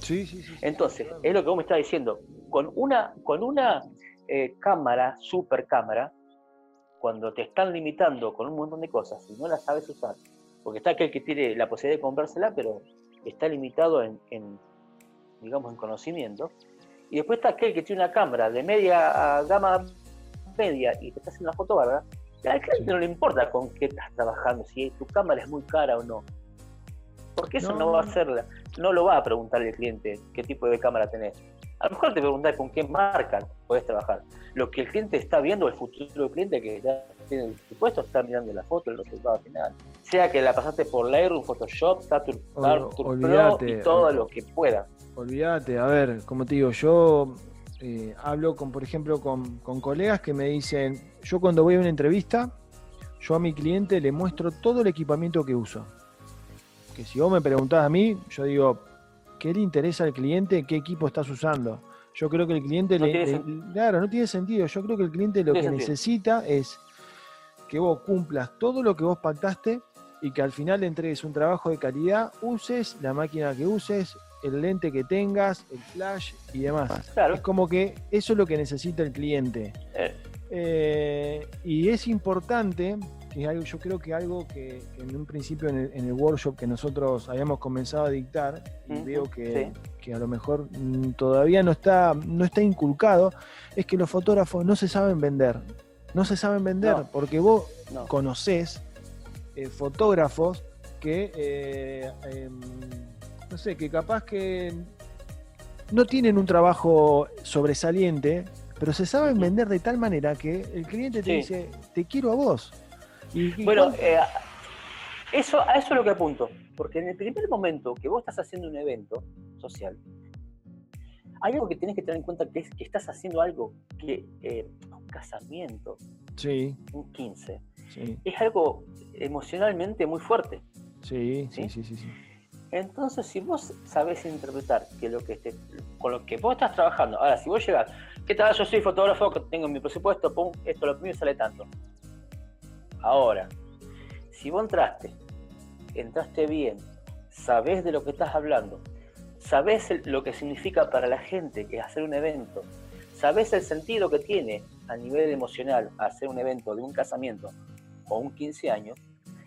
Sí, sí, sí. Entonces, es lo que vos me estás diciendo. Con una, con una eh, cámara, super cámara, cuando te están limitando con un montón de cosas y no las sabes usar, porque está aquel que tiene la posibilidad de comprársela, pero está limitado en, en, digamos, en conocimiento. Y después está aquel que tiene una cámara de media a gama media y te está haciendo una foto bárbara. Al cliente Sí. no le importa con qué estás trabajando, si tu cámara es muy cara o no. Porque eso No, no, va a ser, no lo va a preguntar el cliente qué tipo de cámara tenés. A lo mejor te preguntar con qué marca podés trabajar. Lo que el cliente está viendo, el futuro cliente que ya tiene el presupuesto, está mirando la foto, el resultado final. Sea que la pasaste por Lightroom, Photoshop, Saturn, Ol- Pro y todo lo que pueda. Olvídate, a ver, como te digo, yo eh, hablo con, por ejemplo, con, con colegas que me dicen, yo cuando voy a una entrevista, yo a mi cliente le muestro todo el equipamiento que uso. Que si vos me preguntás a mí, yo digo, ¿qué le interesa al cliente? ¿Qué equipo estás usando? Yo creo que el cliente No le, claro, no tiene sentido. Yo creo que el cliente lo No que sentido. necesita es que vos cumplas todo lo que vos pactaste y que al final le entregues un trabajo de calidad, uses la máquina que uses, el lente que tengas, el flash y demás. Claro. Es como que eso es lo que necesita el cliente. Eh, Eh, y es importante, que es algo, yo creo que algo que, que en un principio en el, en el workshop que nosotros habíamos comenzado a dictar, y veo que, sí. que a lo mejor mm, todavía no está, no está inculcado, es que los fotógrafos no se saben vender. No se saben vender, No. porque vos no. conocés eh, fotógrafos que, eh, em, no sé, que capaz que no tienen un trabajo sobresaliente, pero se saben vender de tal manera que el cliente te Sí. dice, te quiero a vos. Y, y Bueno, eh, eso, a eso es lo que apunto. Porque en el primer momento que vos estás haciendo un evento social, hay algo que tenés que tener en cuenta que es que estás haciendo algo que eh, un casamiento, sí, un 15, sí, es algo emocionalmente muy fuerte. ¿Sí? sí, sí, sí. Entonces, si vos sabés interpretar que lo que te- con lo que vos estás trabajando, ahora, si vos llegás, ¿qué tal? Yo soy fotógrafo, que tengo mi presupuesto, pum, esto lo mío sale tanto. Ahora, si vos entraste, entraste bien, sabés de lo que estás hablando, sabés el- lo que significa para la gente que hacer un evento, sabés el sentido que tiene a nivel emocional hacer un evento de un casamiento o un 15 años,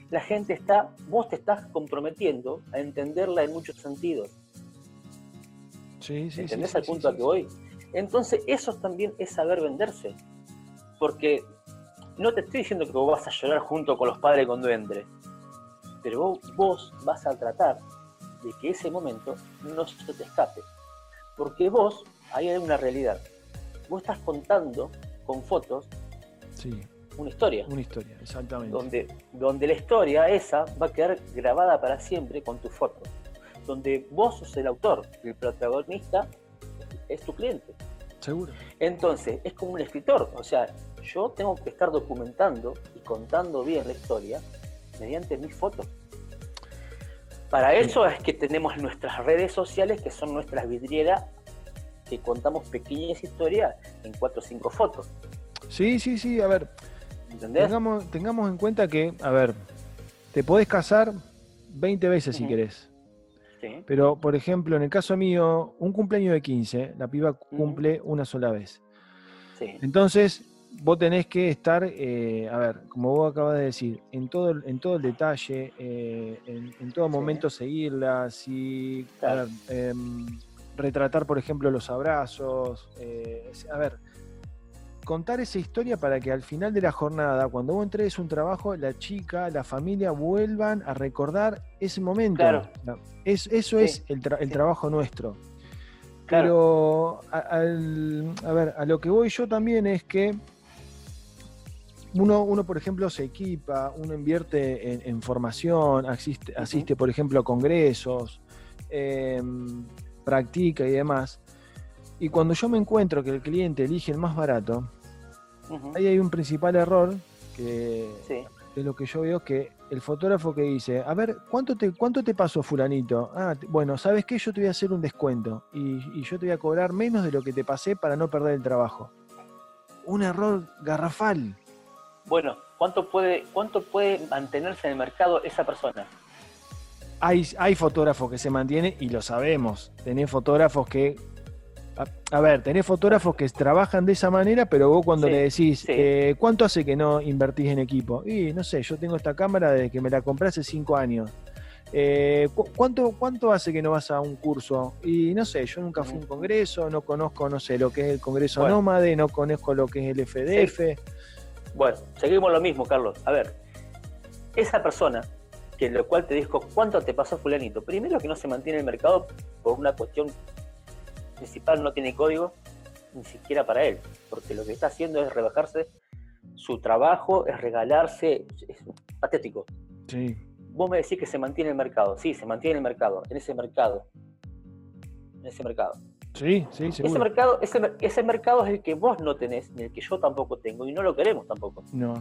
la gente está, vos te estás comprometiendo a entenderla en muchos sentidos. Sí, sí, ¿Entendés sí, al punto a que voy? Entonces, eso también es saber venderse. Porque no te estoy diciendo que vos vas a llorar junto con los padres cuando entre, pero vos, vos vas a tratar de que ese momento no se te escape. Porque vos, ahí hay una realidad. Vos estás contando con fotos Sí, una historia. Una historia, exactamente. Donde, donde la historia esa va a quedar grabada para siempre con tu foto. Donde vos sos el autor, el protagonista es tu cliente. Seguro. Entonces, es como un escritor. O sea, yo tengo que estar documentando y contando bien la historia mediante mis fotos. Para eso es que tenemos nuestras redes sociales, que son nuestras vidrieras, que contamos pequeñas historias en cuatro o cinco fotos. Sí, sí, sí, a ver. Tengamos, tengamos en cuenta que, a ver, te podés casar 20 veces si querés. Pero, por ejemplo, en el caso mío, un cumpleaños de 15, la piba cumple una sola vez. Entonces, vos tenés que estar, eh, a ver, como vos acabas de decir, en todo, en todo el detalle, eh, en, todo momento seguirla, si, em, retratar, por ejemplo, los abrazos, eh, a ver, contar esa historia para que al final de la jornada, cuando vos entregues un trabajo, la chica, la familia vuelvan a recordar ese momento. Es, eso es el, trabajo nuestro. Pero, a, ver, a lo que voy yo también es que uno, uno, por ejemplo, se equipa, uno invierte en, formación, asiste, asiste, por ejemplo, a congresos, em, practica y demás. Y cuando yo me encuentro que el cliente elige el más barato, Ahí hay un principal error que es lo que yo veo que el fotógrafo que dice, a ver, ¿cuánto te, cuánto te pasó fulanito? Ah, bueno, ¿sabes qué? Yo te voy a hacer un descuento y, yo te voy a cobrar menos de lo que te pasé para no perder el trabajo. Un error garrafal. Bueno, ¿cuánto puede, cuánto puede mantenerse en el mercado esa persona? Hay, hay fotógrafos que se mantienen y lo sabemos. Tenés fotógrafos que a, ver, tenés fotógrafos que trabajan de esa manera, pero vos cuando le decís, eh, ¿cuánto hace que no invertís en equipo? Y no sé, yo tengo esta cámara desde que me la compré hace cinco años. Eh, ¿cuánto, ¿Cuánto hace que no vas a un curso? Y no sé, yo nunca fui a un congreso, no conozco, no sé, lo que es el Congreso Nómade, no conozco lo que es el FDF. Bueno, seguimos lo mismo, Carlos. A ver, esa persona que lo cual te dijo, ¿cuánto te pasó fulanito? Primero que no se mantiene en el mercado por una cuestión principal no tiene código ni siquiera para él, porque lo que está haciendo es rebajarse su trabajo, es regalarse, es patético. Sí. Vos me decís que se mantiene el mercado, sí, se mantiene el mercado, en ese mercado, en ese mercado. Sí, sí, seguro. Ese mercado, ese, ese mercado es el que vos no tenés, ni el que yo tampoco tengo, y no lo queremos tampoco. No.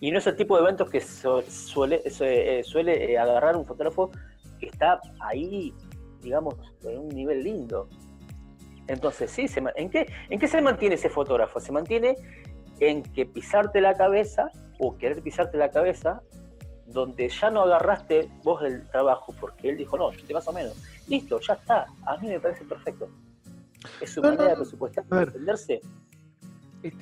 Y no es el tipo de eventos que suele, eh, suele eh, agarrar un fotógrafo que está ahí digamos, en un nivel lindo. Entonces, sí, ¿en, qué, ¿en qué se mantiene ese fotógrafo? Se mantiene en que pisarte la cabeza o querer pisarte la cabeza donde ya no agarraste vos el trabajo porque él dijo, no, yo te paso menos. Listo, ya está. A mí me parece perfecto. Es su manera de presupuestar, entenderse.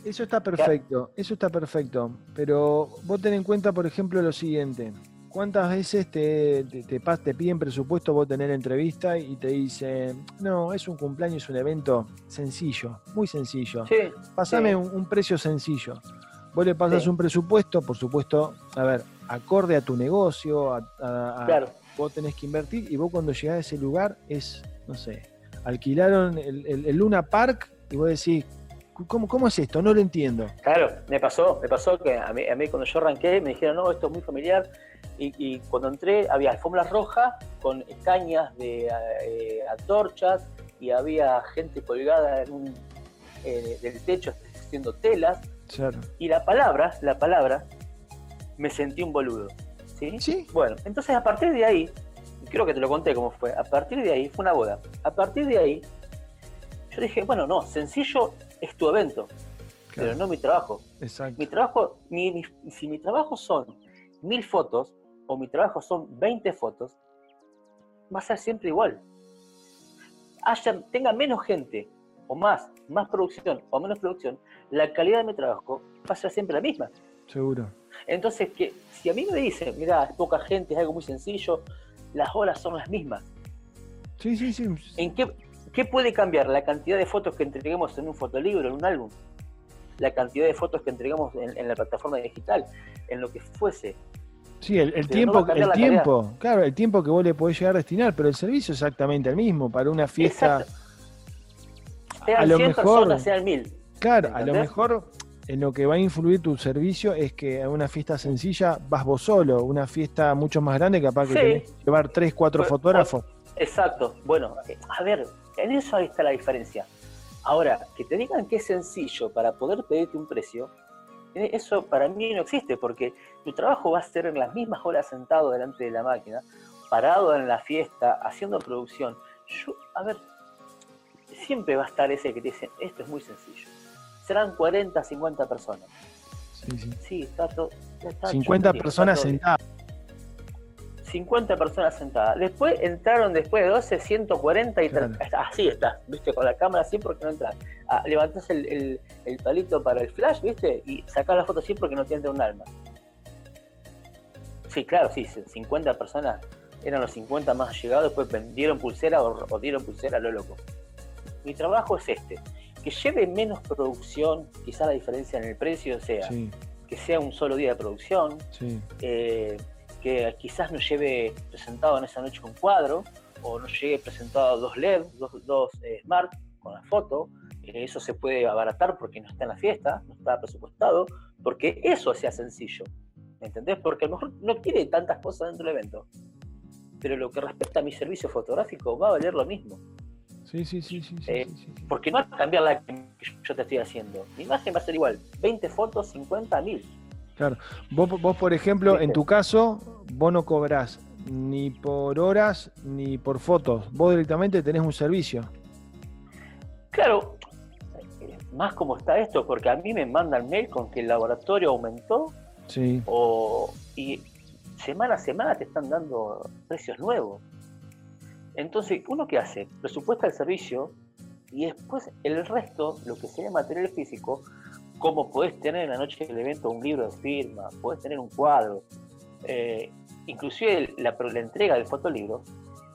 Eso está perfecto, eso está perfecto. Pero vos ten en cuenta, por ejemplo, lo siguiente. ¿Cuántas veces te, te, piden presupuesto, vos tener entrevista y te dicen, no, es un cumpleaños, es un evento sencillo, muy sencillo. Sí, Pásame Un, precio sencillo. Vos le pasas un presupuesto, por supuesto, a ver, acorde a tu negocio, a, claro. vos tenés que invertir y vos cuando llegás a ese lugar es, no sé, alquilaron el, Luna Park y vos decís, ¿Cómo, ¿Cómo, es esto? No lo entiendo. Claro, me pasó, me pasó que a mí, a mí, cuando yo arranqué me dijeron, no, esto es muy familiar, y, cuando entré había alfombras rojas con cañas de eh, antorchas y había gente colgada en un, eh, del techo haciendo telas. Y la palabra, la palabra, me sentí un boludo. ¿sí? ¿Sí? Bueno, entonces a partir de ahí, creo que te lo conté cómo fue, a partir de ahí, fue una boda, a partir de ahí, yo dije, bueno, no, sencillo es tu evento, pero no mi trabajo. Exacto. Mi trabajo, si mi trabajo son mil fotos, o mi trabajo son 20 fotos, va a ser siempre igual. Haya, tenga menos gente o más, más producción o menos producción, la calidad de mi trabajo va a ser siempre la misma. Seguro. Entonces, que si a mí me dicen, mira, es poca gente, es algo muy sencillo, las horas son las mismas. Sí, sí, sí. ¿En qué, qué puede cambiar la cantidad de fotos que entreguemos en un fotolibro, en un álbum? La cantidad de fotos que entregamos en la plataforma digital, en lo que fuese. Sí, el, tiempo, el tiempo, claro, el tiempo que vos le podés llegar a destinar, pero el servicio es exactamente el mismo para una fiesta. a lo mejor, personas, sean mil. Claro, a lo mejor en lo que va a influir tu servicio es que a una fiesta sencilla vas vos solo, una fiesta mucho más grande capaz que Sí. tenés que llevar tres, cuatro fotógrafos. Exacto. Bueno, eh, a ver, en eso ahí está la diferencia. Ahora, que te digan que es sencillo para poder pedirte un precio, eh, eso para mí no existe, porque tu trabajo va a ser en las mismas horas sentado delante de la máquina, parado en la fiesta, haciendo producción. Yo, a ver, siempre va a estar ese que te dice, esto es muy sencillo. Serán 40, 50 personas. Sí, sí. Sí, está todo. está 50 chonti, está personas sentadas. 50 personas sentadas. Después entraron después de 12, 140 y Claro. así está, viste, con la cámara así porque no entras. Ah, levantás el, el- el palito para el flash, viste, y sacás la foto así porque no entra un alma. Sí, claro, sí, 50 personas eran los 50 más llegados, después dieron pulsera o, o dieron pulsera a lo loco. Mi trabajo es este, que lleve menos producción, quizá la diferencia en el precio sea Sí, que sea un solo día de producción, sí. eh, que quizás no lleve presentado en esa noche un cuadro, o no llegue presentado dos LED, dos, dos eh, Smart con la foto. eh, eso se puede abaratar porque no está en la fiesta, no está presupuestado, porque eso sea sencillo. ¿Me entendés? Porque a lo mejor no quiere tantas cosas dentro del evento. Pero lo que respecta a mi servicio fotográfico va a valer lo mismo. Sí, sí, sí, sí, sí, Eh, sí, sí, sí. Porque no va a cambiar la que yo te estoy haciendo. Mi imagen va a ser igual. 20 fotos, 50 mil. Vos, vos, por ejemplo, en tu caso, vos no cobrás ni por horas ni por fotos. Vos directamente tenés un servicio. Claro, más como está esto, porque a mí me mandan mail con que el laboratorio aumentó Sí, o, y semana a semana te están dando precios nuevos. Entonces, ¿uno qué hace? Presupuesta el servicio y después el resto, lo que sería material físico, como podés tener en la noche del evento un libro de firma, podés tener un cuadro, eh, inclusive la, la entrega del fotolibro,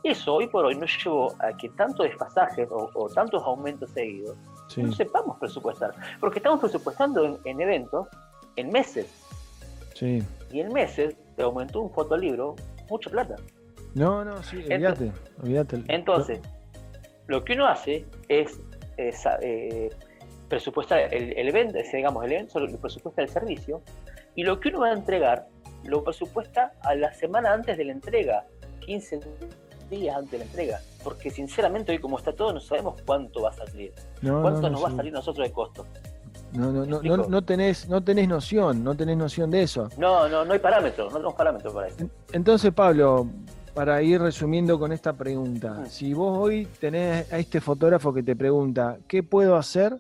eso hoy por hoy nos llevó a que tantos desfasajes o, o tantos aumentos seguidos sí. no sepamos presupuestar. Porque estamos presupuestando en, en eventos en meses. Sí. Y en meses te aumentó un fotolibro mucha plata. No, no, sí, olvídate, olvídate. Entonces, lo que uno hace es, sa- eh, presupuestar el, el evento, digamos, el evento lo presupuesta el servicio, y lo que uno va a entregar lo presupuesta a la semana antes de la entrega, 15 días antes de la entrega. Porque sinceramente hoy como está todo no sabemos cuánto va a salir, No, cuánto no, no, nos va a salir nosotros de costo. No, no, no, no, no tenés, no tenés noción, no tenés noción de eso. No, no, no hay parámetros, no tenemos parámetros para eso. Entonces, Pablo, para ir resumiendo con esta pregunta, Mm. si vos hoy tenés a este fotógrafo que te pregunta, ¿qué puedo hacer?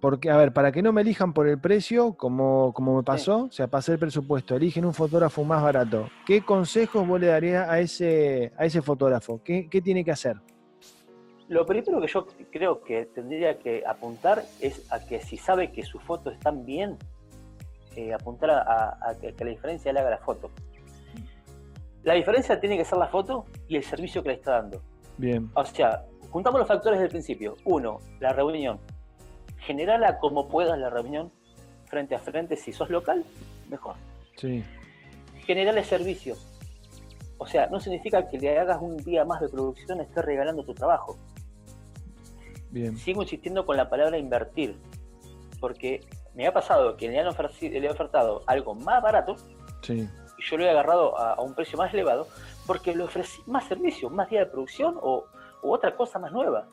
Porque, a ver, para que no me elijan por el precio, como, como me pasó, o sea, pasé el presupuesto, eligen un fotógrafo más barato. ¿Qué consejos vos le darías a ese, a ese fotógrafo? ¿Qué, qué tiene que hacer? Lo primero que yo creo que tendría que apuntar es a que si sabe que sus fotos están bien, eh, apuntar a, a- que la diferencia le haga la foto. La diferencia tiene que ser la foto y el servicio que le está dando. Bien, O sea, juntamos los factores del principio. Uno, la reunión. Generala como puedas la reunión, frente a frente. Si sos local, mejor. sí, Generales servicios. O sea, no significa que le hagas un día más de producción, estés regalando tu trabajo. bien, sigo insistiendo con la palabra invertir, porque me ha pasado que le han oferci- le he ofertado algo más barato sí, y yo lo he agarrado a, a un precio más elevado porque le ofrecí más servicio, más día de producción o, u otra cosa más nueva.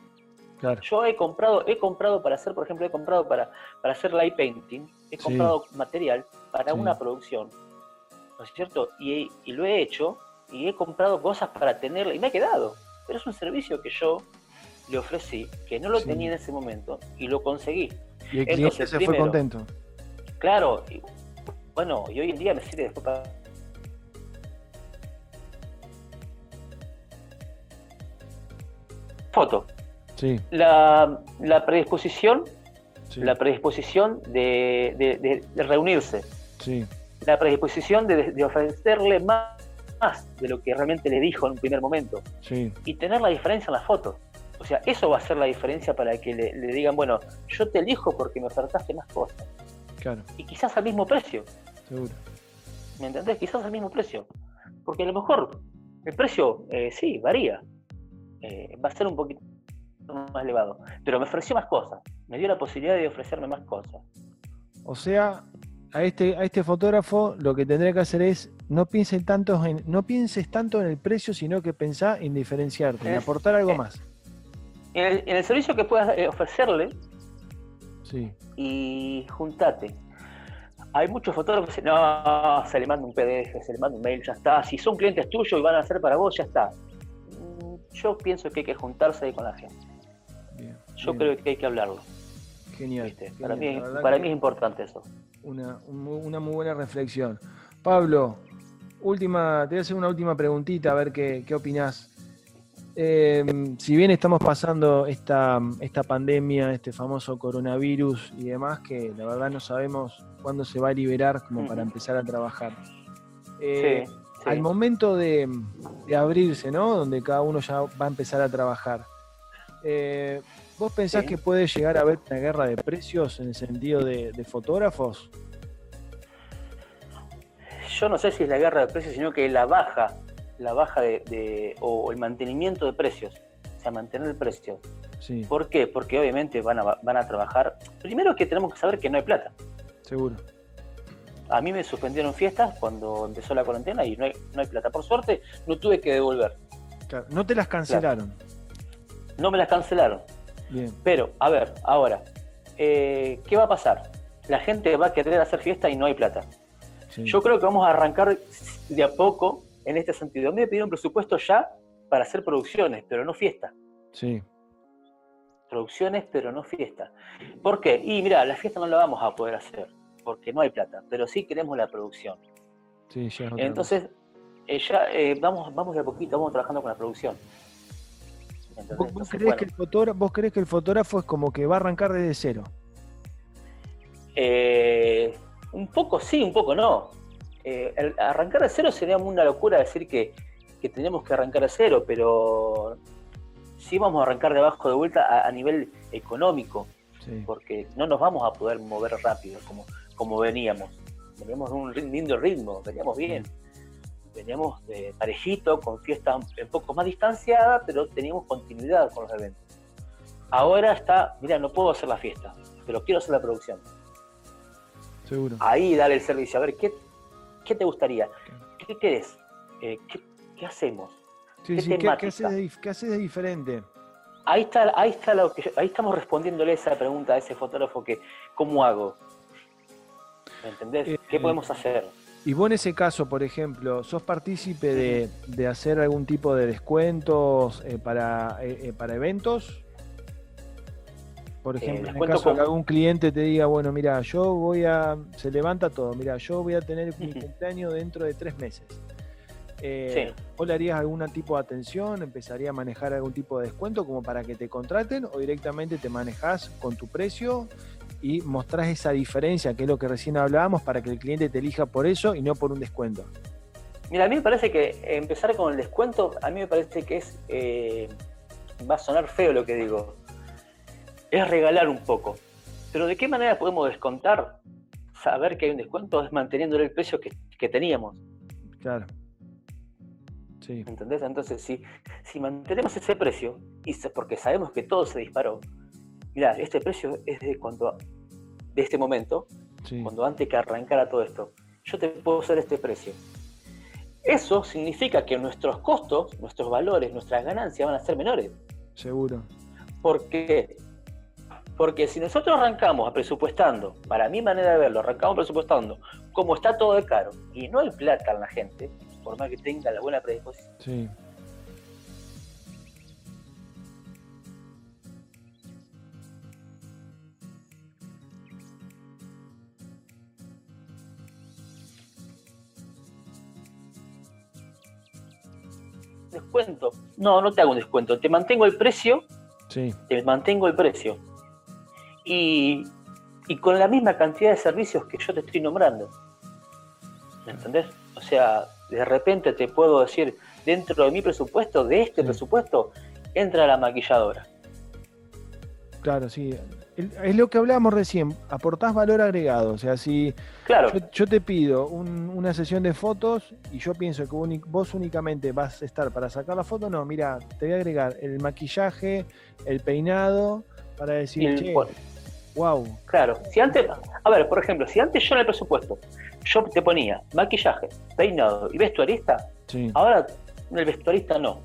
Claro, Yo he comprado, he comprado para hacer, por ejemplo, he comprado para, para hacer light painting, he Sí. comprado material para Sí. una producción, ¿no es cierto? Y, y lo he hecho y he comprado cosas para tenerla y me ha quedado. Pero es un servicio que yo le ofrecí, que no lo Sí. tenía en ese momento y lo conseguí. Y el cliente Entonces, se fue contento. Claro, y- bueno, y hoy en día me sirve después para... Foto. Sí, La, la predisposición, sí, la predisposición de, de- de- de reunirse, sí, la predisposición de, de ofrecerle más, más de lo que realmente le dijo en un primer momento y tener la diferencia en la foto. O sea, eso va a ser la diferencia para que le, le digan, bueno, yo te elijo porque me ofertaste más cosas. claro, Y quizás al mismo precio. seguro. ¿Me entendés? Quizás al mismo precio. Porque a lo mejor el precio, eh, sí, varía. Eh, va a ser un poquito más elevado. Pero me ofreció más cosas. me dio la posibilidad de ofrecerme más cosas. O sea, a este, a este fotógrafo lo que tendría que hacer es no pienses tanto en, no pienses tanto en el precio, sino que pensá en diferenciarte, en aportar algo más. En el, servicio que puedas eh, ofrecerle sí. y juntate. Hay muchos fotógrafos que dicen, no, se le manda un PDF, se le manda un mail, ya está. Si son clientes tuyos y van a hacer para vos, ya está. Mm, yo pienso que hay que juntarse ahí con la gente. Yo creo que hay que hablarlo. Genial. Para, mí, para mí es importante eso. Una, una muy buena reflexión. Pablo, última, te voy a hacer una última preguntita, a ver qué, qué opinás. Em, si bien estamos pasando esta, esta pandemia, este famoso coronavirus y demás, que la verdad no sabemos cuándo se va a liberar como para empezar a trabajar. Eh, al momento de, abrirse, ¿no? Donde cada uno ya va a empezar a trabajar. Eh, ¿Vos pensás que puede llegar a haber una guerra de precios en el sentido de, fotógrafos? Yo no sé si es la guerra de precios, sino que la baja, la baja de, o el mantenimiento de precios, o sea, mantener el precio. Sí. ¿Por qué? Porque obviamente van a, van a trabajar. Primero que tenemos que saber que no hay plata. Seguro. A mí me suspendieron fiestas cuando empezó la cuarentena y no hay, no hay plata. Por suerte, no tuve que devolver. Claro, no te las cancelaron. No me las cancelaron. Pero, a ver, ahora, eh, ¿qué va a pasar? La gente va a querer hacer fiesta y no hay plata. Yo creo que vamos a arrancar de a poco en este sentido. Me pidieron presupuesto ya para hacer producciones, pero no fiesta. Sí. Producciones, pero no fiesta. ¿Por qué? Y mira, la fiesta no la vamos a poder hacer porque no hay plata, pero sí queremos la producción. Sí, ya Entonces, eh, ya eh, vamos, vamos de a poquito, vamos trabajando con la producción. ¿Vos, crees que el fotógrafo, ¿Vos crees que el fotógrafo es como que va a arrancar desde cero? Eh, un poco sí, un poco no. Eh, arrancar de cero sería una locura decir que, tenemos que arrancar de cero, pero sí vamos a arrancar de abajo de vuelta a, nivel económico, porque no nos vamos a poder mover rápido como, como veníamos. Veníamos un lindo ritmo, veníamos bien veníamos de parejito, con fiesta un poco más distanciada, pero teníamos continuidad con los eventos. Ahora está, mira, no puedo hacer la fiesta, pero quiero hacer la producción. Seguro. Ahí dale el servicio. A ver, ¿qué, qué te gustaría? ¿Qué querés? Eh, ¿qué, hacemos? Sí, ¿Qué, sí, ¿qué, haces de, diferente? Ahí está, ahí está lo que ahí estamos respondiéndole esa pregunta a ese fotógrafo que ¿cómo hago? ¿Me entendés? Eh, ¿Qué podemos hacer? Y vos en ese caso, por ejemplo, ¿sos partícipe de, hacer algún tipo de descuentos eh, para, eh, eh, para eventos? Por ejemplo, en el caso de que algún cliente te diga, bueno, mira, yo voy a, se levanta todo, mira, yo voy a tener mi cumpleaños dentro de tres meses. Eh, ¿Vos le harías algún tipo de atención? ¿Empezaría a manejar algún tipo de descuento como para que te contraten? ¿O directamente te manejas con tu precio y mostrás esa diferencia, que es lo que recién hablábamos, para que el cliente te elija por eso y no por un descuento. Mira, a mí me parece que empezar con el descuento, a mí me parece que es, eh, va a sonar feo lo que digo, es regalar un poco. Pero ¿de qué manera podemos descontar? Saber que hay un descuento es manteniendo el precio que, teníamos. Claro. Sí. ¿Entendés? Entonces, si, si mantenemos ese precio, y porque sabemos que todo se disparó, mira, este precio es de cuando, de este momento, cuando antes que arrancara todo esto, yo te puedo hacer este precio. Eso significa que nuestros costos, nuestros valores, nuestras ganancias van a ser menores. Seguro. ¿Por qué? Porque si nosotros arrancamos a presupuestando, para mi manera de verlo, arrancamos presupuestando, como está todo de caro y no hay plata en la gente, por más que tenga la buena predisposición, sí. Descuento. No, no te hago un descuento. Te mantengo el precio. Sí. Te mantengo el precio. Y, con la misma cantidad de servicios que yo te estoy nombrando. ¿Me entendés? O sea, de repente te puedo decir, dentro de mi presupuesto, de este presupuesto, entra la maquilladora. Claro, sí es lo que hablábamos recién, aportás valor agregado. O sea, si claro. yo, te pido una sesión de fotos y yo pienso que vos únicamente vas a estar para sacar la foto, no, mira, te voy a agregar el maquillaje, el peinado, para decir, che, Wow. Claro, si antes, a ver, por ejemplo, si antes yo en el presupuesto, yo te ponía maquillaje, peinado y vestuarista, Sí, ahora el vestuarista no,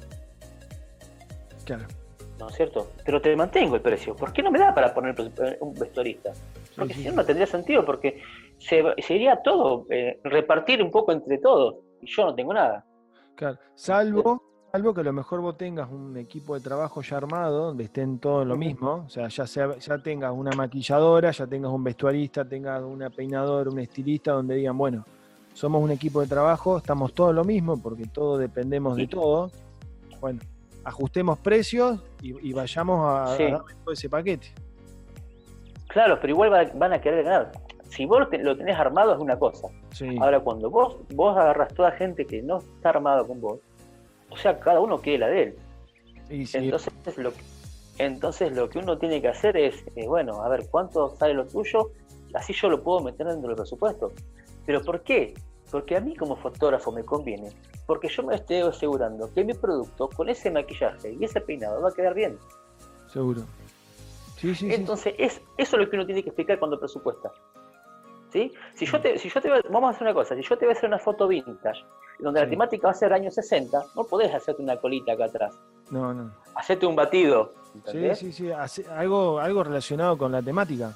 claro. ¿No es cierto? Pero te mantengo el precio. ¿Por qué no me da para poner un vestuarista? Porque Sí, si no, no tendría sentido, porque se, se iría todo, eh, repartir un poco entre todos, y yo no tengo nada. Claro, salvo, salvo que a lo mejor vos tengas un equipo de trabajo ya armado, donde estén todos lo mismo, o sea, ya, sea, ya tengas una maquilladora, ya tengas un vestuarista, tengas una peinadora, un estilista, donde digan, bueno, somos un equipo de trabajo, estamos todos lo mismo, porque todos dependemos de todo. Bueno, ajustemos precios y, y vayamos a, a Sí. darle todo ese paquete. Claro, pero igual va- van a querer ganar. Si vos lo te- lo tenés armado es una cosa. Sí, Ahora, cuando vos, vos agarras toda gente que no está armado con vos, o sea, cada uno quiere la de él. sí, Entonces lo, que- entonces lo que uno tiene que hacer es, eh, bueno, a ver, ¿cuánto sale lo tuyo? Así yo lo puedo meter dentro del presupuesto. ¿Pero por qué? Porque a mí como fotógrafo me conviene. Porque yo me estoy asegurando que mi producto con ese maquillaje y ese peinado va a quedar bien. seguro. Sí, sí, sí. Entonces, es, eso es lo que uno tiene que explicar cuando presupuesta. ¿Sí? Si yo te, si yo te vamos a hacer una cosa, si yo te voy a hacer una foto vintage, donde Sí. la temática va a ser años 60, no podés hacerte una colita acá atrás. No, no. Hacete un batido. Sí, sí, sí. hace- algo, algo relacionado con la temática.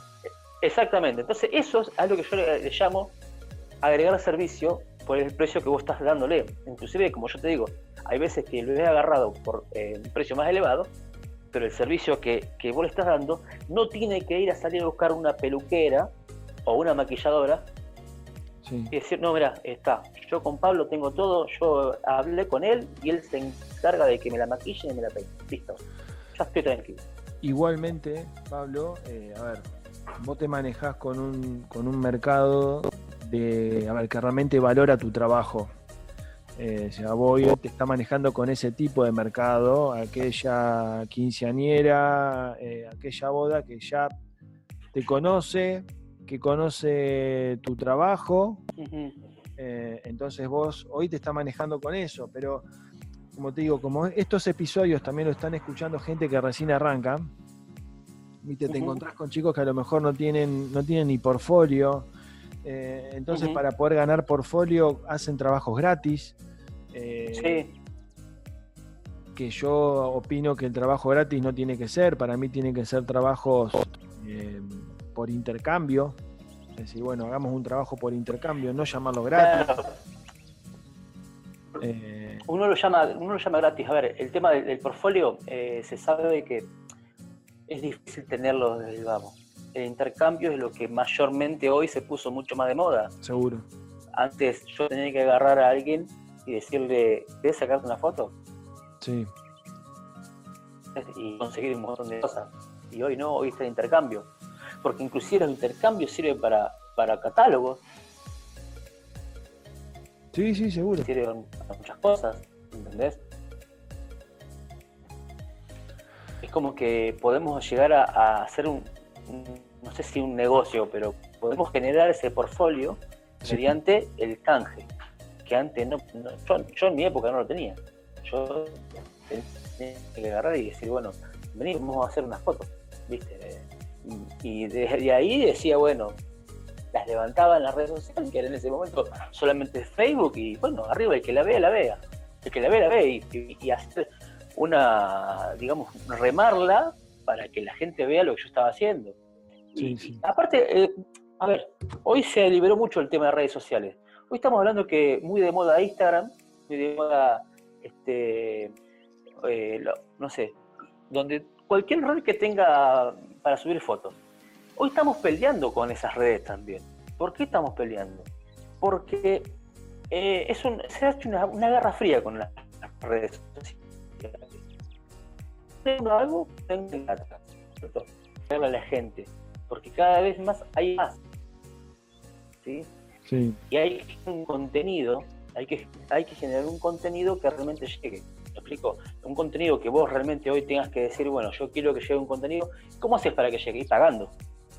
Exactamente. Entonces, eso es algo que yo le, le llamo agregar servicio por el precio que vos estás dándole. Inclusive, como yo te digo, hay veces que lo he agarrado por eh, un precio más elevado, pero el servicio que, que vos le estás dando no tiene que ir a salir a buscar una peluquera o una maquilladora Sí. y decir, no, mira, está, yo con Pablo tengo todo, yo hablé con él y él se encarga de que me la maquille y me la peine. Listo. Ya estoy tranquilo. Igualmente, Pablo, eh, a ver, vos te manejás con un, con un mercado de, a ver, que realmente valora tu trabajo. Eh, o sea, te está manejando con ese tipo de mercado, aquella quinceañera, eh, aquella boda que ya te conoce, que conoce tu trabajo, eh, entonces vos hoy te está manejando con eso, pero como te digo, como estos episodios también lo están escuchando gente que recién arranca, viste, te Ujú. encontrás con chicos que a lo mejor no tienen, no tienen ni portfolio, eh, entonces para poder ganar portfolio hacen trabajos gratis. eh, Sí, que yo opino que el trabajo gratis no tiene que ser, para mí tienen que ser trabajos eh, por intercambio. Es decir, bueno, hagamos un trabajo por intercambio, no llamarlo gratis. claro. Uno lo llama, uno lo llama gratis. A ver, el tema del, del portfolio se sabe que es difícil tenerlo desde el vamos. El intercambio es lo que mayormente hoy se puso mucho más de moda. seguro. Antes yo tenía que agarrar a alguien y decirle, ¿querés sacarte una foto? Sí, Y conseguir un montón de cosas. Y hoy no, hoy está el intercambio. Porque inclusive los intercambios sirven para, para catálogos, sí, sí, seguro. sirven para muchas cosas, ¿entendés? Es como que podemos llegar a, a hacer un, un- no sé si un negocio, pero podemos generar ese portfolio Sí. mediante el canje, que antes no, no- yo, yo en mi época no lo tenía. Yo tenía que agarrar y decir, bueno, vení, vamos a hacer unas fotos, ¿viste? Y, y desde ahí decía, bueno, las levantaba en las redes sociales, que era en ese momento solamente Facebook, y bueno, arriba el que la vea, la vea. El que la vea, la vea, y, y- y hacer una, digamos, remarla para que la gente vea lo que yo estaba haciendo. Sí, sí. aparte, eh, a ver, hoy se liberó mucho el tema de redes sociales. Hoy estamos hablando que muy de moda Instagram, muy de moda, este, eh, lo- no sé, donde cualquier red que tenga para subir fotos. Hoy estamos peleando con esas redes también. ¿Por qué estamos peleando? Porque eh, es un- se ha hecho una, una guerra fría con las redes sociales. Tengo algo, tengo que a la gente, porque cada vez más hay más. ¿sí? Sí, Y hay un contenido, hay que, hay que generar un contenido que realmente llegue. ¿Me explico? Un contenido que vos realmente hoy tengas que decir, bueno, yo quiero que llegue un contenido. ¿Cómo haces para que llegue? Y pagando,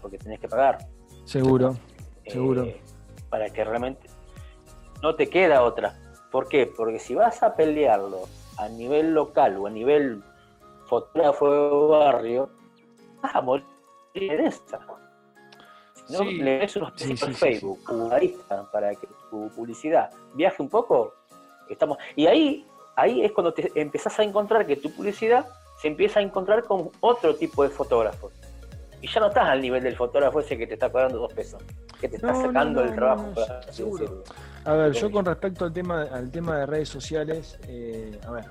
porque tenés que pagar. seguro. eh, Seguro. para que realmente no te queda otra. ¿Por qué? Porque si vas a pelearlo a nivel local o a nivel fotógrafo de barrio, vas a morir tiene esa. Si no, le des unos sí, sí, Facebook o a Instagram para que tu publicidad viaje un poco, estamos. Y ahí, ahí es cuando te empezás a encontrar que tu publicidad se empieza a encontrar con otro tipo de fotógrafos. Y ya no estás al nivel del fotógrafo ese que te está pagando dos pesos, que te está sacando el trabajo. seguro. A ver, yo con respecto al tema, al tema de redes sociales, eh, a ver,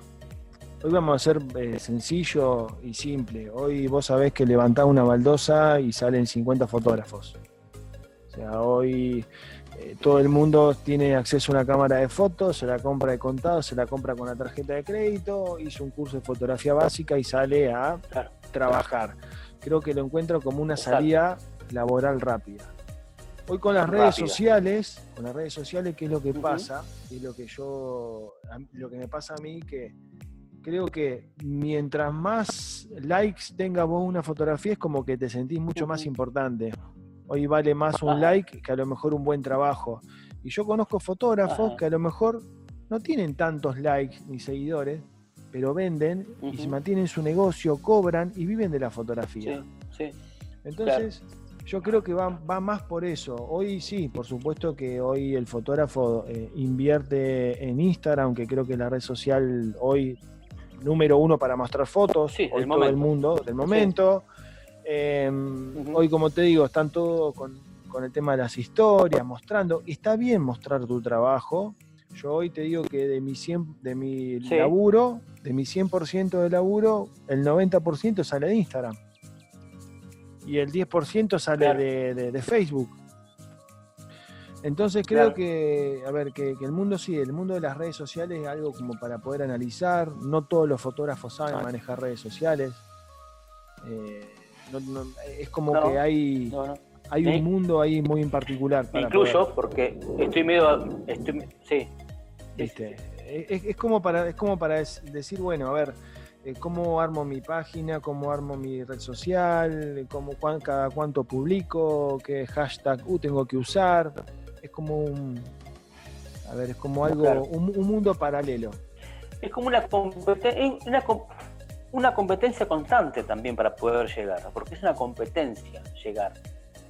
hoy vamos a ser eh, sencillo y simple. Hoy vos sabés que levantás una baldosa y salen 50 fotógrafos. O sea, hoy eh, todo el mundo tiene acceso a una cámara de fotos, se la compra de contado, se la compra con la tarjeta de crédito, hizo un curso de fotografía básica y sale a trabajar. Creo que lo encuentro como una salida laboral rápida. Hoy con las redes sociales, con las redes sociales, ¿qué es lo que pasa? Y lo que yo, lo que me pasa a mí, que creo que mientras más likes tenga vos una fotografía, es como que te sentís mucho más importante. Hoy vale más un like que a lo mejor un buen trabajo. Y yo conozco fotógrafos que a lo mejor no tienen tantos likes ni seguidores, pero venden y se mantienen su negocio, cobran y viven de la fotografía. Sí, sí. Entonces, yo creo que va, más por eso. Hoy sí, por supuesto que hoy el fotógrafo eh, invierte en Instagram, que creo que la red social hoy número uno para mostrar fotos, sí, hoy todo el mundo, del momento. Em, hoy, como te digo, están todos con, el tema de las historias, mostrando. Está bien mostrar tu trabajo. Yo hoy te digo que de mi, de mi laburo, de mi 100% de laburo, el 90% sale de Instagram y el 10% sale de, Facebook. Entonces creo que, a ver, que, el mundo sí, el mundo de las redes sociales es algo como para poder analizar. No todos los fotógrafos saben manejar redes sociales. Eh, es como que hay, hay un mundo ahí muy en particular. Incluyo porque estoy medio... sí. ¿Viste? Es, como para, es como para decir, bueno, a ver, eh, cómo armo mi página, cómo armo mi red social, cómo, cada cuánto publico, qué hashtag uh, tengo que usar. Es como un, a ver, es como algo, un, mundo paralelo. Es como una, una, una competencia constante también para poder llegar, porque es una competencia llegar.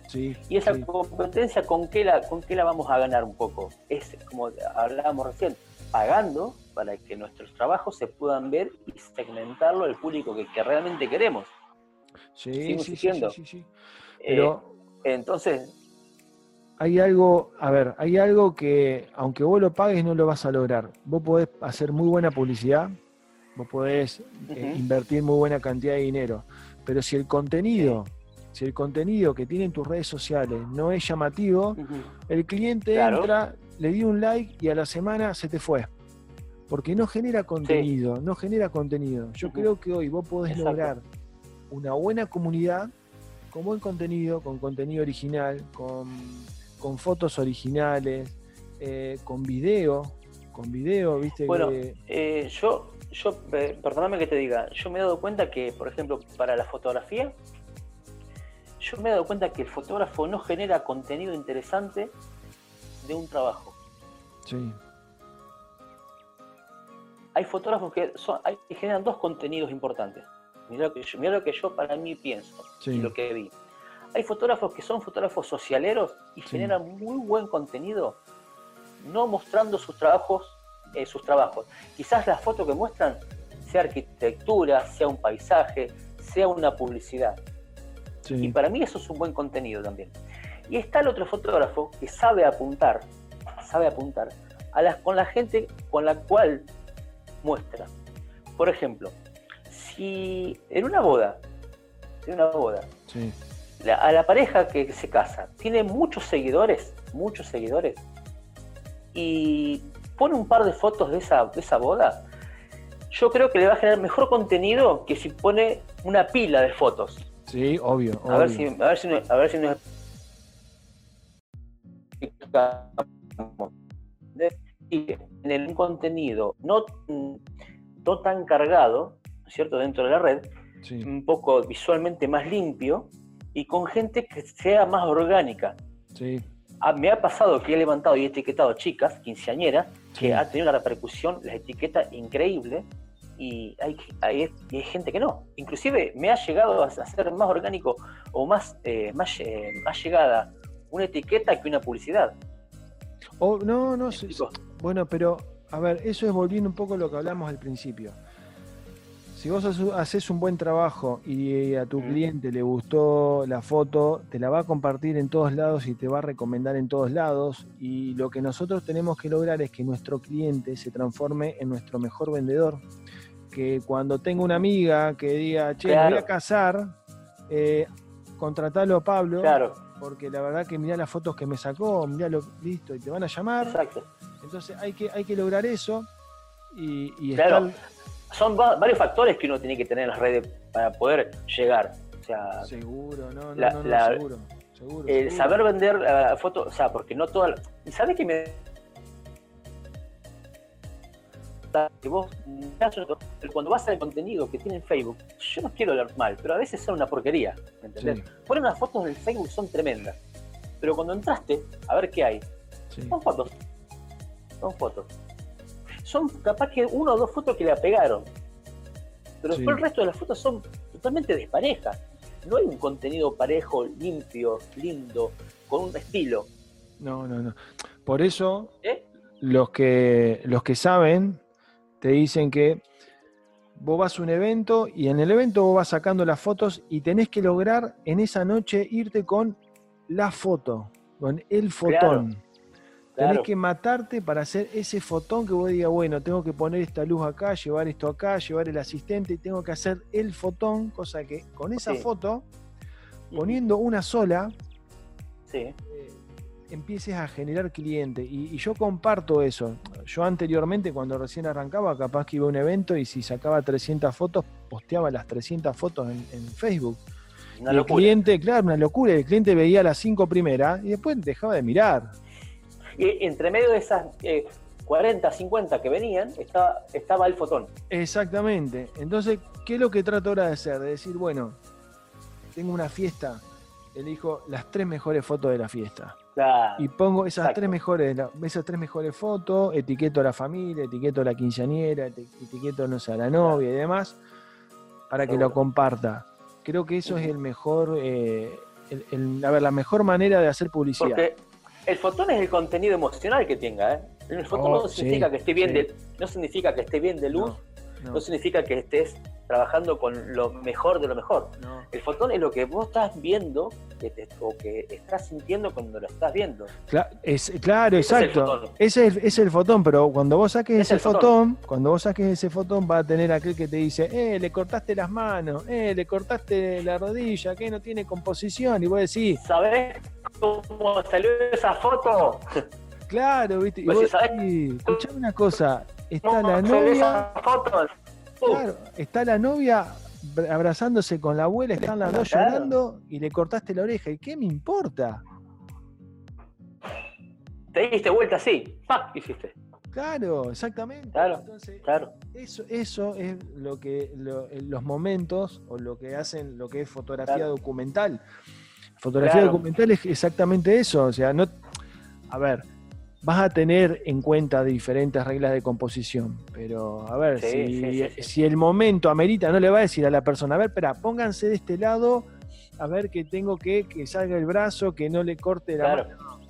Sí, y esa competencia, ¿con qué, la, ¿con qué la vamos a ganar un poco? Es como hablábamos recién, pagando para que nuestros trabajos se puedan ver y segmentarlo al público que, realmente queremos. Sí, sí, sí, sí, eh, Pero entonces... Hay algo, a ver, hay algo que aunque vos lo pagues no lo vas a lograr. Vos podés hacer muy buena publicidad, vos podés eh, invertir muy buena cantidad de dinero, pero si el contenido... Si el contenido que tienen tus redes sociales no es llamativo, el cliente entra, le dio un like y a la semana se te fue. Porque no genera contenido, no genera contenido. Yo creo que hoy vos podés lograr una buena comunidad con buen contenido, con contenido original, con, fotos originales, eh, con video, con video, viste. Bueno, eh, yo, yo, perdóname que te diga, yo me he dado cuenta que, por ejemplo, para la fotografía, yo me he dado cuenta que el fotógrafo no genera contenido interesante de un trabajo. Sí. Hay fotógrafos que, son, generan dos contenidos importantes. Mira lo que yo, lo que yo para mí pienso y lo que vi. Hay fotógrafos que son fotógrafos socialeros y generan muy buen contenido, no mostrando sus trabajos, eh, sus trabajos. Quizás la foto que muestran sea arquitectura, sea un paisaje, sea una publicidad. Y para mí eso es un buen contenido también. Y está el otro fotógrafo que sabe apuntar, sabe apuntar a las, con la gente con la cual muestra. Por ejemplo, si en una boda, en una boda, a la pareja que se casa tiene muchos seguidores, muchos seguidores, y pone un par de fotos de esa, de esa boda, yo creo que le va a generar mejor contenido que si pone una pila de fotos. Sí, obvio. A, Ver, si, a, ver, si, a ver si nos en el contenido no, no tan cargado, ¿cierto?, dentro de la red, un poco visualmente más limpio y con gente que sea más orgánica. Sí. Ah, me ha pasado que he levantado y he etiquetado chicas, quinceañeras, que ha tenido una repercusión, las etiquetas increíble, y hay, hay, hay, gente que no. Inclusive me ha llegado a ser más orgánico o más, eh, más, eh, más llegada una etiqueta que una publicidad. Oh, no, no, sé. bueno, pero a ver, eso es volviendo un poco a lo que hablamos al principio. Si vos haces un buen trabajo y a tu cliente le gustó la foto, te la va a compartir en todos lados y te va a recomendar en todos lados. Y lo que nosotros tenemos que lograr es que nuestro cliente se transforme en nuestro mejor vendedor. Que cuando tenga una amiga que diga, che, me voy a casar, eh, contratalo a Pablo. Claro. Porque la verdad que mirá las fotos que me sacó, mirá lo listo, y te van a llamar. Exacto. Entonces hay que, hay que lograr eso. Y, y claro son varios factores que uno tiene que tener en las redes para poder llegar. O sea, seguro, no, no, no, seguro. seguro, el saber vender la foto, o sea, porque no toda. ¿Sabes que me que vos, cuando vas al contenido que tiene en Facebook, yo no quiero leer mal, pero a veces son una porquería, ¿me entendés? Ponen unas fotos en Facebook son tremendas, pero cuando entraste, a ver qué hay, son fotos, son fotos son capaz que una o dos fotos que le pegaron. Pero después el resto de las fotos son totalmente desparejas. No hay un contenido parejo, limpio, lindo, con un estilo. No, no, no. Por eso, ¿Eh? los, que, los que saben te dicen que vos vas a un evento y en el evento vos vas sacando las fotos y tenés que lograr en esa noche irte con la foto, con el fotón. Tenés que matarte para hacer ese fotón que vos digas, bueno, tengo que poner esta luz acá, llevar esto acá, llevar el asistente, y tengo que hacer el fotón, cosa que con esa foto, poniendo una sola, eh, empieces a generar cliente. Y, yo comparto eso. Yo anteriormente, cuando recién arrancaba, capaz que iba a un evento y si sacaba 300 fotos, posteaba las 300 fotos en, Facebook. y el cliente, claro, una locura. El cliente veía las cinco primeras y después dejaba de mirar. Y entre medio de esas 40, eh, 50 que venían, estaba, estaba el fotón. Exactamente. Entonces, ¿qué es lo que trato ahora de hacer? De decir, bueno, tengo una fiesta, elijo las tres mejores fotos de la fiesta. y pongo esas tres mejores, esas tres mejores fotos, etiqueto a la familia, etiqueto a la quinceañera, etiqueto no sé, a la novia y demás, para que lo comparta. Creo que eso es el mejor, eh, a ver, la mejor manera de hacer publicidad el fotón es el contenido emocional que tenga, ¿eh? El fotón no oh, significa que esté bien de, no significa que esté bien de luz, no, significa que estés trabajando con lo mejor de lo mejor. El fotón es lo que vos estás viendo o que estás sintiendo cuando lo estás viendo. es, claro exacto. ese, es, el fotón, pero cuando vos saques ese fotón, cuando vos saques ese fotón va a tener aquel que te dice, eh, le cortaste las manos, eh, le cortaste la rodilla, que no tiene composición, y vos decís... ¿Sabés cómo salió esa foto? Claro, viste. escuchame una cosa, está la novia. Claro, está la novia abrazándose con la abuela, están las dos llorando y le cortaste la oreja. ¿Y qué me importa? Te diste vuelta así, ¡pac! hiciste. Claro, exactamente. Claro, claro. Eso, eso es lo que los momentos o lo que hacen, lo que es fotografía documental. Fotografía documental es exactamente eso. O sea, no. A ver, vas a tener en cuenta diferentes reglas de composición. Pero, a ver, si, el momento amerita, no le va a decir a la persona, a ver, espera, pónganse de este lado, a ver que tengo que que salga el brazo, que no le corte la claro. mano.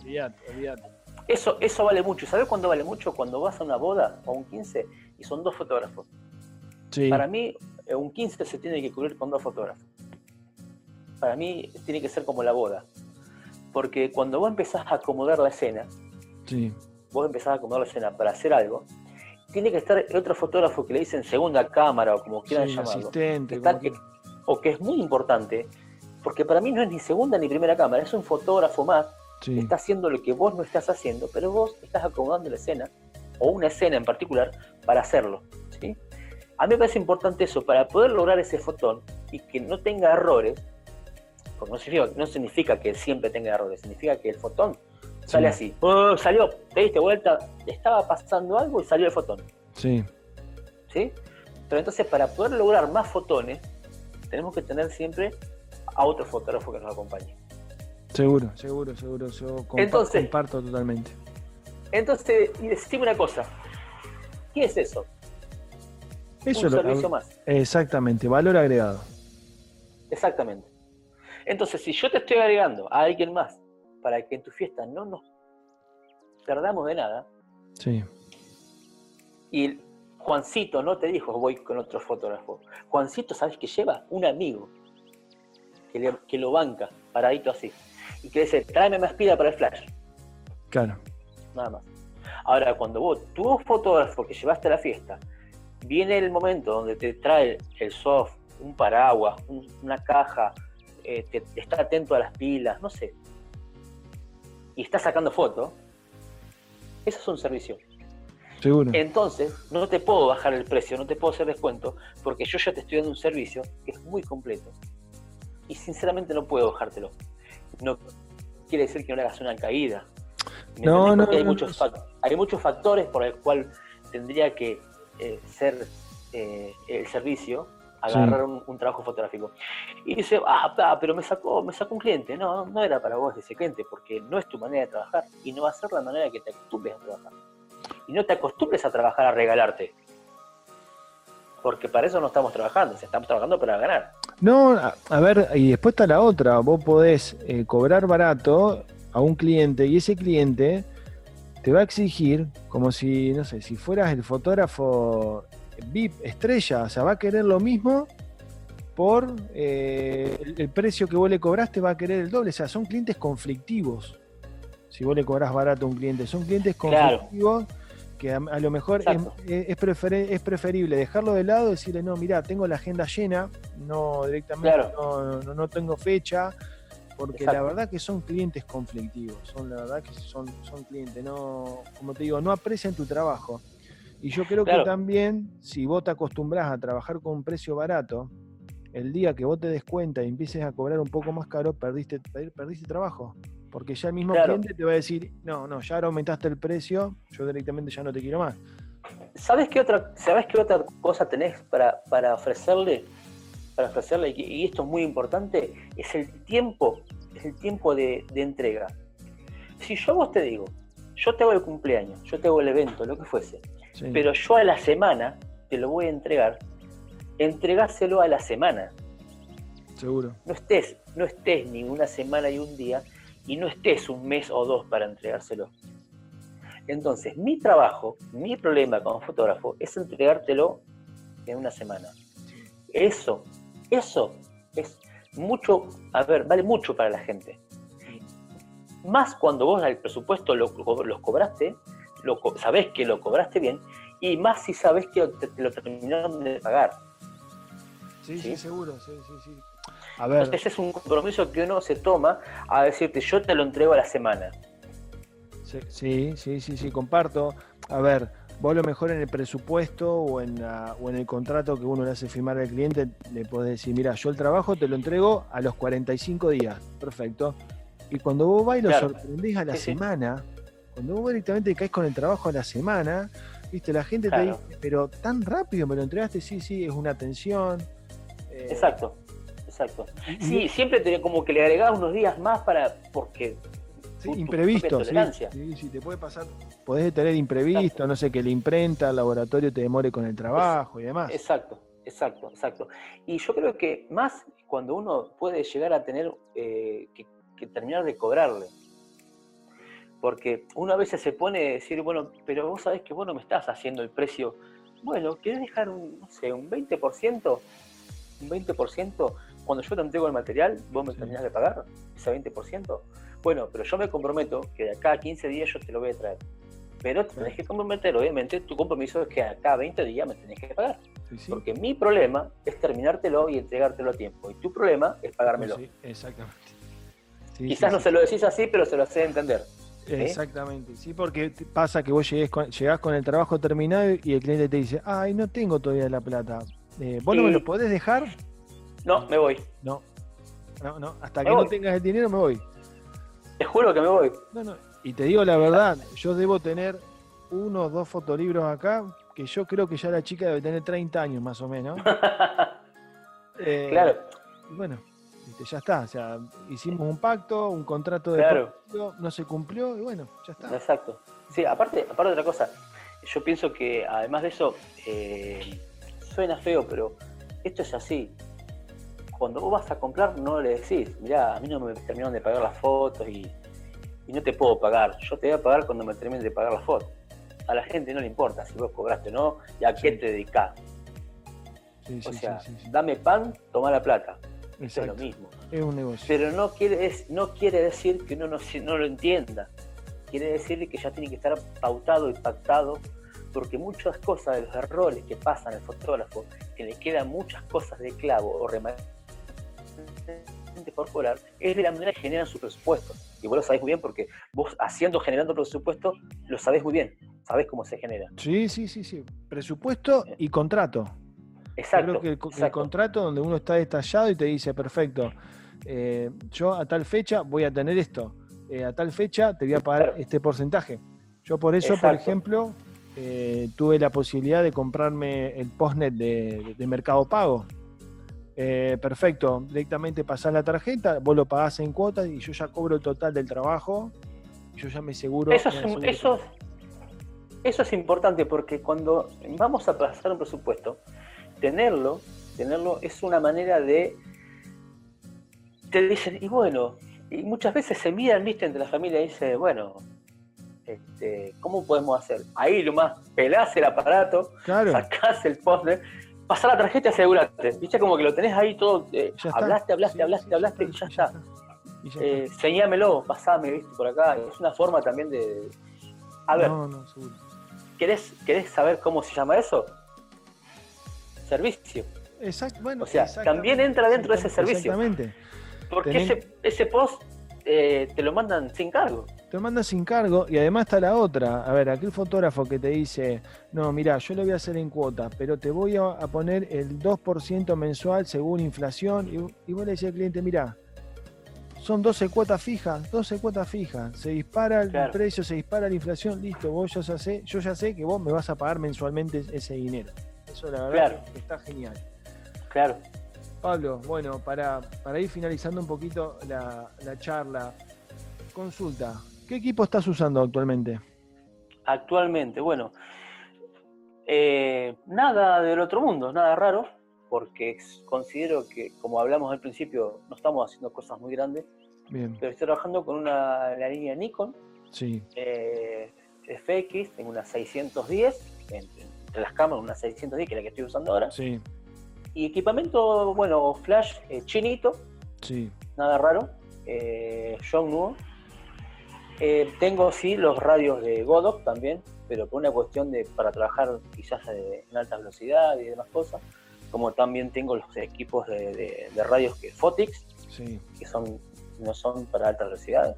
olvídate, olvídate. Eso, eso vale mucho. ¿Sabes cuándo vale mucho? Cuando vas a una boda o un 15 y son dos fotógrafos. Para mí, eh, un 15 se tiene que cubrir con dos fotógrafos. Para mí, tiene que ser como la boda. Porque cuando vos empezás a acomodar la escena, vos empezás a acomodar la escena para hacer algo, tiene que estar otro fotógrafo que le dicen segunda cámara o como quieran llamarlo. o que es muy importante, porque para mí no es ni segunda ni primera cámara, es un fotógrafo más que está haciendo lo que vos no estás haciendo, pero vos estás acomodando la escena, o una escena en particular, para hacerlo. ¿sí? A mí me parece importante eso, para poder lograr ese fotón y que no tenga errores, porque no significa, no significa que siempre tenga errores, significa que el fotón Sale así. Oh, salió, te diste vuelta, estaba pasando algo y salió el fotón. Sí. ¿Sí? Pero entonces para poder lograr más fotones, tenemos que tener siempre a otro fotógrafo que nos acompañe. Seguro, seguro, seguro. Yo comparto totalmente. Entonces, y decime una cosa. ¿Qué es eso? Eso un lo- servicio más. Exactamente, valor agregado. Exactamente. Entonces, si yo te estoy agregando a alguien más para que en tu fiesta no nos perdamos de nada, Sí, y Juancito no te dijo voy con otro fotógrafo, Juancito, ¿sabes que lleva? Un amigo que, le- que lo banca, paradito así, y que dice, tráeme más pila para el flash, claro. nada más. Ahora, cuando vos, tu fotógrafo que llevaste a la fiesta, viene el momento donde te trae el soft, un paraguas, un- una caja, eh, te, está atento a las pilas, no sé, y está sacando fotos, eso es un servicio. Seguro. Entonces, no te puedo bajar el precio, no te puedo hacer descuento, porque yo ya te estoy dando un servicio que es muy completo. Y sinceramente no puedo bajártelo. No quiere decir que no le hagas una caída. ¿Me No, no, hay, no, muchos no. hay muchos factores por el cual tendría que eh, ser eh, el servicio, agarrar un, un trabajo fotográfico. Y dice, ah, pa, pero me sacó, me sacó un cliente. No, no era para vos ese cliente, porque no es tu manera de trabajar y no va a ser la manera que te acostumbres a trabajar. Y no te acostumbres a trabajar a regalarte. Porque para eso no estamos trabajando, estamos trabajando para ganar. No, a, a ver, y después está la otra. Vos podés eh, cobrar barato a un cliente y ese cliente te va a exigir como si, no sé, si fueras el fotógrafo VIP estrella, o sea, va a querer lo mismo por eh, el, el precio que vos le cobraste, va a querer el doble. O sea, son clientes conflictivos. Si vos le cobrás barato a un cliente, son clientes Claro. conflictivos que a, a lo mejor es, es, preferible dejarlo de lado y decirle, no, mira, tengo la agenda llena, no directamente Claro. no, no- no tengo fecha, porque Exacto. la verdad que son clientes conflictivos, son la verdad que son, son clientes, no, como te digo, no aprecian tu trabajo. Y yo creo Claro. que también, si vos te acostumbrás a trabajar con un precio barato, el día que vos te des cuenta y empieces a cobrar un poco más caro, perdiste, per- perdiste trabajo. Porque ya el mismo Claro. cliente te va a decir, no, no, ya ahora aumentaste el precio, yo directamente ya no te quiero más. ¿Sabes qué otra, ¿sabes qué otra cosa tenés para, para ofrecerle? Para ofrecerle, y y esto es muy importante, es el tiempo, es el tiempo de, de entrega. Si yo a vos te digo, yo te hago el cumpleaños, yo te hago el evento, lo que fuese, Sí. pero yo a la semana te lo voy a entregar, entregáselo a la semana. Seguro. No estés, no estés ni una semana y un día, y no estés un mes o dos para entregárselo. Entonces, mi trabajo, mi problema como fotógrafo es entregártelo en una semana. Eso, eso es mucho, a ver, vale mucho para la gente. Más cuando vos al presupuesto lo, los cobraste, lo, sabés que lo cobraste bien, y más si sabés que te, te lo terminaron de pagar. Sí, sí, ¿Sí? seguro, sí, sí, sí. A ver, Entonces ese es un compromiso que uno se toma a decirte, yo te lo entrego a la semana. sí, sí, sí, sí, sí, comparto. A ver, vos lo mejor en el presupuesto o en, la- o en el contrato que uno le hace firmar al cliente, le podés decir, mira, yo el trabajo te lo entrego a los 45 días. Perfecto. Y cuando vos vas y lo Claro. sorprendés a la Sí, sí. Cuando vos directamente caes con el trabajo a la semana, viste, la gente Claro. te dice, pero tan rápido me lo entregaste, sí, sí, es una atención. Eh, Exacto, exacto. y- Sí, siempre te, como que le agregás unos días más para, porque Sí, imprevisto, sí, sí, sí, te puede pasar. Podés tener imprevisto, no sé, que la imprenta, el laboratorio te demore con el trabajo y demás. Exacto, exacto, exacto. Y yo creo que más cuando uno puede llegar a tener eh, que, que terminar de cobrarle. Porque uno a veces se pone a decir, bueno, pero vos sabés que vos no me estás haciendo el precio. Bueno, ¿querés dejar un, no sé, un 20%? Un 20% cuando yo te entrego el material, vos me Sí. terminás de pagar ese 20%. Bueno, pero yo me comprometo que de acá a 15 días yo te lo voy a traer. Pero te tenés que comprometer, obviamente, tu compromiso es que acá a 20 días me tenés que pagar. Sí, sí. Porque mi problema es terminártelo y entregártelo a tiempo. Y tu problema es pagármelo. Sí, exactamente. Quizás no se lo decís así, pero se lo hace entender. Exactamente, sí, porque pasa que vos llegues con, llegás con el trabajo terminado y el cliente te dice, ay, no tengo todavía la plata. Eh, ¿Vos no me lo podés dejar? No, me voy. No, no, no, hasta Me que no tengas el dinero me voy. Te juro que me voy. No, no. Y te digo la verdad, yo debo tener uno o dos fotolibros acá, que yo creo que ya la chica debe tener 30 años más o menos. Eh, claro, bueno, viste, ya está. O sea, hicimos un pacto, un contrato de Claro. pacto, no se cumplió y bueno, ya está. exacto. Sí, aparte, aparte de otra cosa, yo pienso que además de eso, eh, suena feo, pero esto es así. Cuando vos vas a comprar, no le decís, mirá, a mí no me terminaron de pagar las fotos y, no te puedo pagar. Yo te voy a pagar cuando me termine de pagar las fotos. A la gente no le importa si vos cobraste o no y a qué te dedicás. o sea, dame pan, toma la plata. Es lo mismo. Es un negocio. Pero no quiere, no quiere decir que uno no, no lo entienda. Quiere decir que ya tiene que estar pautado y pactado porque muchas cosas de los errores que pasan al fotógrafo, que le quedan muchas cosas de clavo o remanente corporal, es de la manera que generan su presupuesto. Y vos lo sabés muy bien porque vos haciendo, generando presupuesto, lo sabés muy bien, sabés cómo se genera. Sí, sí, sí, sí. Presupuesto y contrato. Exacto. Creo que el, contrato donde uno está detallado y te dice, perfecto, eh, yo a tal fecha voy a tener esto, eh, a tal fecha te voy a pagar este porcentaje. Yo por eso, por ejemplo, eh, tuve la posibilidad de comprarme el postnet de, Mercado Pago. Perfecto, directamente pasás la tarjeta, vos lo pagás en cuotas y yo ya cobro el total del trabajo. Yo ya me seguro. Eso es, eso, es importante porque cuando vamos a pasar un presupuesto, tenerlo, tenerlo es una manera de. Te dicen, y bueno, y muchas veces se miran, viste, entre la familia y dice, bueno, este, ¿cómo podemos hacer? Ahí lo más, pelás el aparato, sacás el poste, pasás la tarjeta y asegurate. Viste como que lo tenés ahí todo, eh, hablaste, hablaste, hablaste, hablaste y ya, está. Eh, señámelo, pasame, viste, por acá. Es una forma también de. A ver. ¿querés, saber cómo se llama eso? Servicio. Exacto, bueno, o sea, también entra dentro de ese servicio. Exactamente. Porque ese, ese post eh, te lo mandan sin cargo. Te lo mandan sin cargo y además está la otra. A ver, aquel fotógrafo que te dice, no, mira, yo lo voy a hacer en cuota, pero te voy a, poner el 2% mensual según inflación. Y, vos le decís al cliente, mira, son 12 cuotas fijas, 12 cuotas fijas. Se dispara el precio, se dispara la inflación, listo, vos ya sé, yo ya sé que vos me vas a pagar mensualmente ese dinero. Eso la verdad está genial. Claro. Pablo, bueno, para, ir finalizando un poquito la, charla, consulta, ¿qué equipo estás usando actualmente? Actualmente, bueno, eh, nada del otro mundo, nada raro, porque considero que, como hablamos al principio, no estamos haciendo cosas muy grandes. Bien. Pero estoy trabajando con una la línea Nikon. Sí. Eh, FX, tengo una 610, entre, entre, las cámaras, una 610, que es la que estoy usando ahora. Sí. Y equipamiento, bueno, flash eh, chinito. Sí. Nada raro. Eh, John eh, tengo sí los radios de Godot también, pero por una cuestión de para trabajar quizás en alta velocidad y demás cosas. Como también tengo los equipos de, radios que Fotix, que son no son para alta velocidad.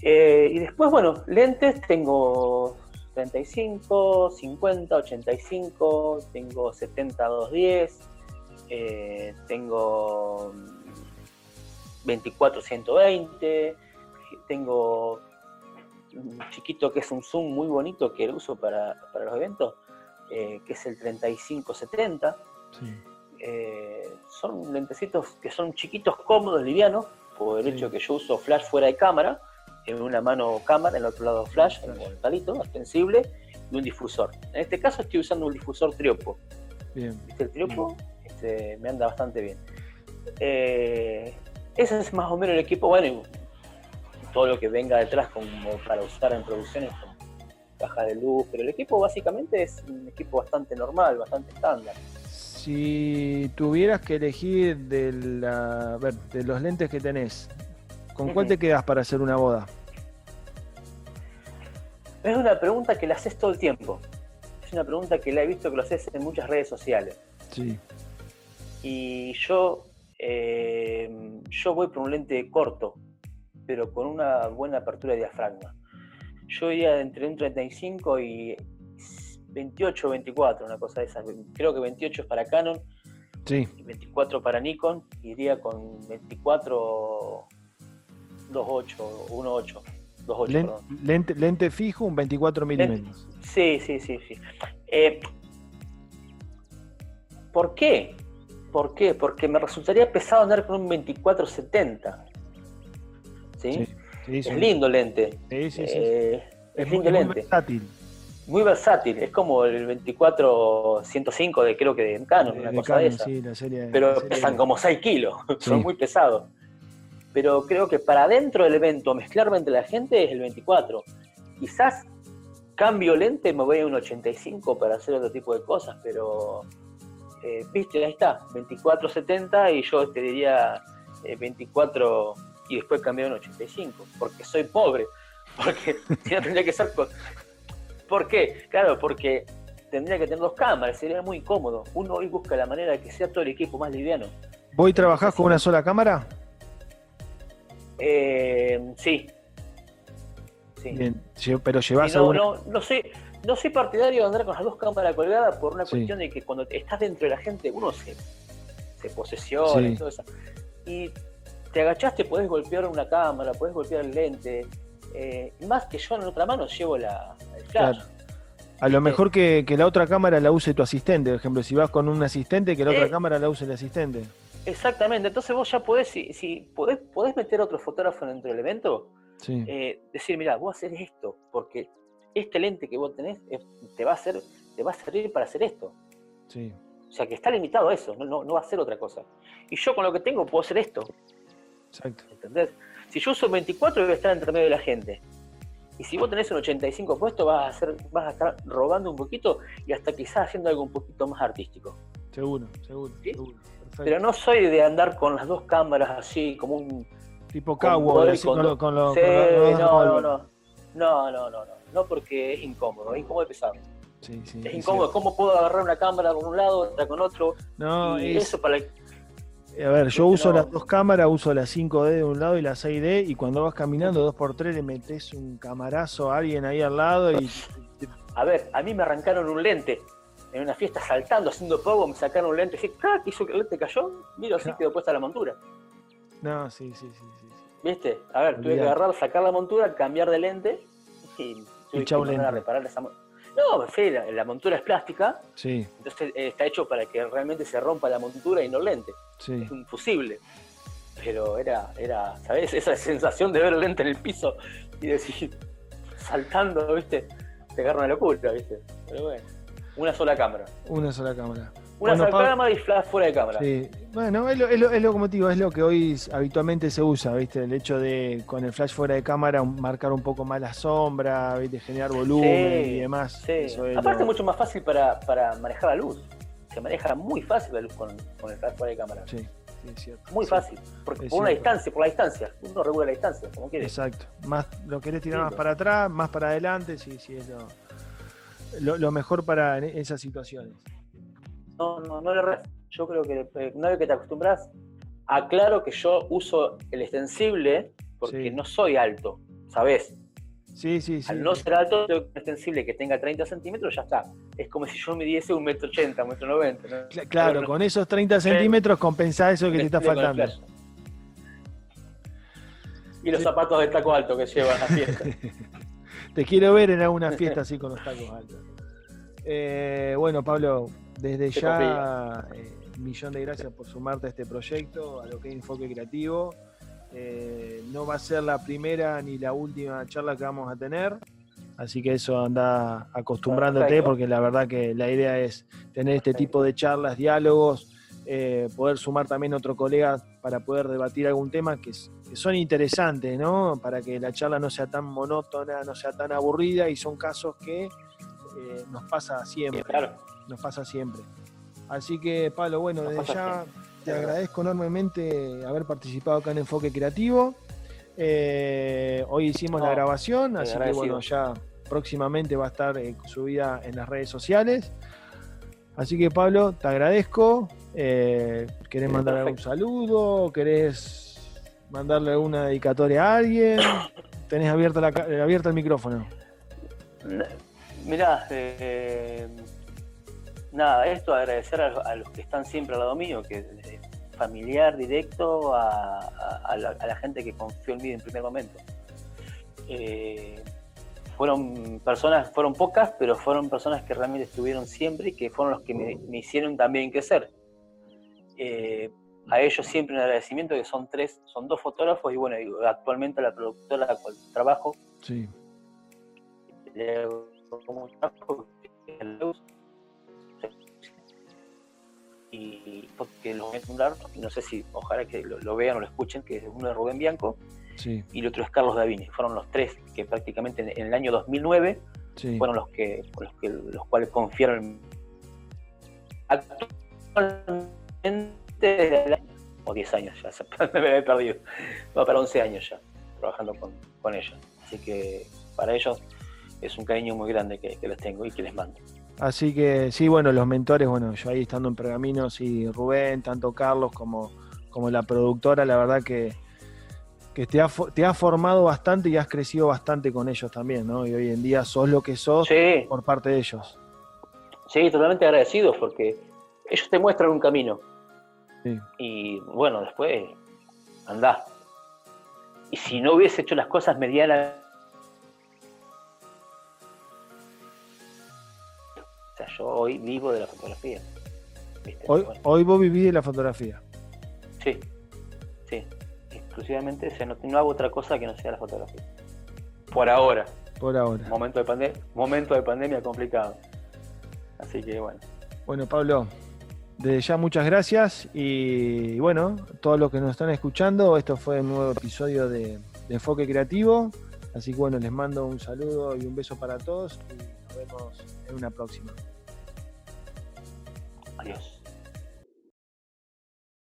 y después, bueno, lentes tengo 35, 50, 85, tengo 70, 210, eh, tengo 24, 120, tengo un chiquito que es un zoom muy bonito que lo uso para, los eventos, eh, que es el 3570. Eh, son lentecitos que son chiquitos, cómodos, livianos, por el hecho que yo uso flash fuera de cámara en una mano cámara, en el otro lado flash, con el palito extensible y un difusor. En este caso estoy usando un difusor triopo. Bien. El triopo este, me anda bastante bien. Eh, ese es más o menos el equipo, bueno, todo lo que venga detrás como para usar en producciones como caja de luz, pero el equipo básicamente es un equipo bastante normal, bastante estándar. Si tuvieras que elegir de, la, de los lentes que tenés, ¿Con cuál te quedas para hacer una boda? Es una pregunta que la haces todo el tiempo. Es una pregunta que la he visto que lo haces en muchas redes sociales. Sí. Y yo, eh, yo voy por un lente corto, pero con una buena apertura de diafragma. Yo iría entre un 35 y 28 o 24, una cosa de esas. Creo que 28 es para Canon. Sí. Y 24 para Nikon. Iría con 24 2.8, 1.8. 2.8, lente, lente, fijo, un 24 milímetros. Sí, sí, sí, sí. Eh, ¿Por qué? ¿Por qué? Porque me resultaría pesado andar con un 24-70. ¿Sí? es lindo lente. Sí, sí, sí. Eh, es, lindo lente. versátil. muy versátil, es como el 24-105 de creo que de Canon, una cosa de esa. pero pesan como 6 kilos, son muy pesados. Pero creo que para dentro del evento, mezclarme entre la gente es el 24. Quizás cambio lente, me voy a un 85 para hacer otro tipo de cosas, pero eh, viste, ahí está, 24-70 y yo te diría 24 eh, y después cambié a un 85, porque soy pobre, porque tendría que ser ¿Por qué? Claro, porque tendría que tener dos cámaras, sería muy incómodo. Uno hoy busca la manera de que sea todo el equipo más liviano. ¿Voy trabajás con una sola cámara? Eh, sí. sí. pero llevas no, no, no sé, no soy partidario de andar con las dos cámaras colgadas por una cuestión de que cuando estás dentro de la gente uno se, se posesiona y todo eso. Y te agachaste, podés golpear una cámara, podés golpear el lente, eh, más que yo en otra mano llevo la, el flash. A lo mejor que, la otra cámara la use tu asistente, por ejemplo, si vas con un asistente, que la otra eh, cámara la use el asistente. Exactamente, entonces vos ya podés, si, si podés, podés meter otro fotógrafo dentro del evento, eh, decir, mira, vos hacer esto, porque este lente que vos tenés te va a hacer, te va a servir para hacer esto. Sí. O sea que está limitado a eso, no, no, no va a ser otra cosa. Y yo con lo que tengo puedo hacer esto. Exacto. ¿Entendés? Si yo uso 24, voy a estar entre medio de la gente. Y si vos tenés un 85 puesto, vas a, hacer, vas a estar robando un poquito y hasta quizás haciendo algo un poquito más artístico. Seguro, seguro, seguro. Pero no soy de andar con las dos cámaras así, como un. Tipo cowboy, así con, los. Con lo, sí, no, no, no. No, no, no, no. No porque es incómodo, es incómodo de pesado. Sí, sí, es incómodo. ¿Cómo puedo agarrar una cámara con un lado, otra con otro? No, y eso para a ver, yo uso las dos cámaras, uso la 5D de un lado y la 6D, y cuando vas caminando 2x3 le metes un camarazo a alguien ahí al lado y. A ver, a mí me arrancaron un lente en una fiesta saltando, haciendo pogo, me sacaron un lente, así, ¿qué hizo que el lente cayó? Mira, así quedó puesta la montura. No, sí, sí, sí. sí, ¿Viste? A ver, tuve que agarrar, sacar la montura, cambiar de lente y tuve que a reparar esa montura. No, la, la montura es plástica. Sí. Entonces eh, está hecho para que realmente se rompa la montura y no el lente. Sí. Es un fusible. Pero era, era, ¿sabes? Esa sensación de ver el lente en el piso y decir, saltando, ¿viste? Te agarra una locura, ¿viste? Pero bueno, una sola cámara. Una sola cámara. Una sola cámara y flash fuera de cámara. Sí, bueno, es lo, es, lo, es lo, digo, es lo que hoy habitualmente se usa, ¿viste? El hecho de con el flash fuera de cámara marcar un poco más la sombra, ¿viste? generar volumen y demás. Sí. Aparte es mucho más fácil para, para, manejar la luz. Se maneja muy fácil la luz con, con el flash fuera de cámara. Sí. Sí, es cierto. Muy fácil, porque por una distancia, por la distancia, uno regula la distancia, como quiere. Exacto, más lo querés tirar más para atrás, más para adelante, sí, sí es lo, lo, mejor para esas situaciones. No, no, no le yo creo que eh, una vez que te acostumbras, aclaro que yo uso el extensible porque no soy alto, ¿sabes? Sí, sí, sí. Al no ser alto, tengo un extensible que tenga 30 centímetros, ya está. Es como si yo midiese un metro ochenta, un metro noventa. Claro, con esos 30 centímetros compensás eso que te está faltando. Y los zapatos de taco alto que llevan a la fiesta. te quiero ver en alguna fiesta así con los tacos altos. Eh, bueno, Pablo, desde ya, eh, millón de gracias por sumarte a este proyecto, a lo que es Enfoque Creativo. Eh, no va a ser la primera ni la última charla que vamos a tener, así que eso anda acostumbrándote porque la verdad que la idea es tener este tipo de charlas, diálogos, eh, poder sumar también otro colega para poder debatir algún tema que, son interesantes, ¿no? Para que la charla no sea tan monótona, no sea tan aburrida y son casos que nos pasa siempre. Claro nos pasa siempre. Así que, Pablo, bueno, desde ya te agradezco enormemente haber participado acá en Enfoque Creativo. Eh, hoy hicimos la grabación, así que bueno, ya próximamente va a estar eh, subida en las redes sociales. Así que Pablo, te agradezco. Eh, ¿Querés mandar algún saludo? ¿Querés mandarle una dedicatoria a alguien? Tenés abierto, la, el micrófono. Mirá, eh, nada, esto agradecer a, los que están siempre al lado mío, que familiar directo a, la, gente que confió en mí en primer momento. Eh, fueron personas, fueron pocas, pero fueron personas que realmente estuvieron siempre y que fueron los que me, hicieron también crecer. Eh, a ellos siempre un agradecimiento que son tres, son dos fotógrafos y bueno, actualmente la productora a la trabajo. Sí trabajo y porque lo voy a nombrar, no sé si ojalá que lo, vean o lo escuchen, que es uno de Rubén Bianco y el otro es Carlos Davini. Fueron los tres que prácticamente en, el año 2009 fueron los que, los que los cuales confiaron actualmente o 10 años ya, me he perdido, va para 11 años ya trabajando con, con ellos. Así que para ellos es un cariño muy grande que, les tengo y que les mando. Así que sí, bueno, los mentores, bueno, yo ahí estando en Pergaminos y Rubén, tanto Carlos como, como la productora, la verdad que, que te, ha, te ha formado bastante y has crecido bastante con ellos también, ¿no? Y hoy en día sos lo que sos por parte de ellos. Sí, totalmente agradecidos porque ellos te muestran un camino. Y bueno, después andá. Y si no hubiese hecho las cosas medianas yo hoy vivo de la fotografía. Hoy, hoy vos vivís de la fotografía. Sí, sí. Exclusivamente, no, hago otra cosa que no sea la fotografía. Por ahora. Por ahora. Momento de, momento de pandemia complicado. Así que bueno. Bueno, Pablo, desde ya muchas gracias y bueno, todos los que nos están escuchando, esto fue un nuevo episodio de, de Enfoque Creativo. Así que bueno, les mando un saludo y un beso para todos y nos vemos en una próxima. Adiós.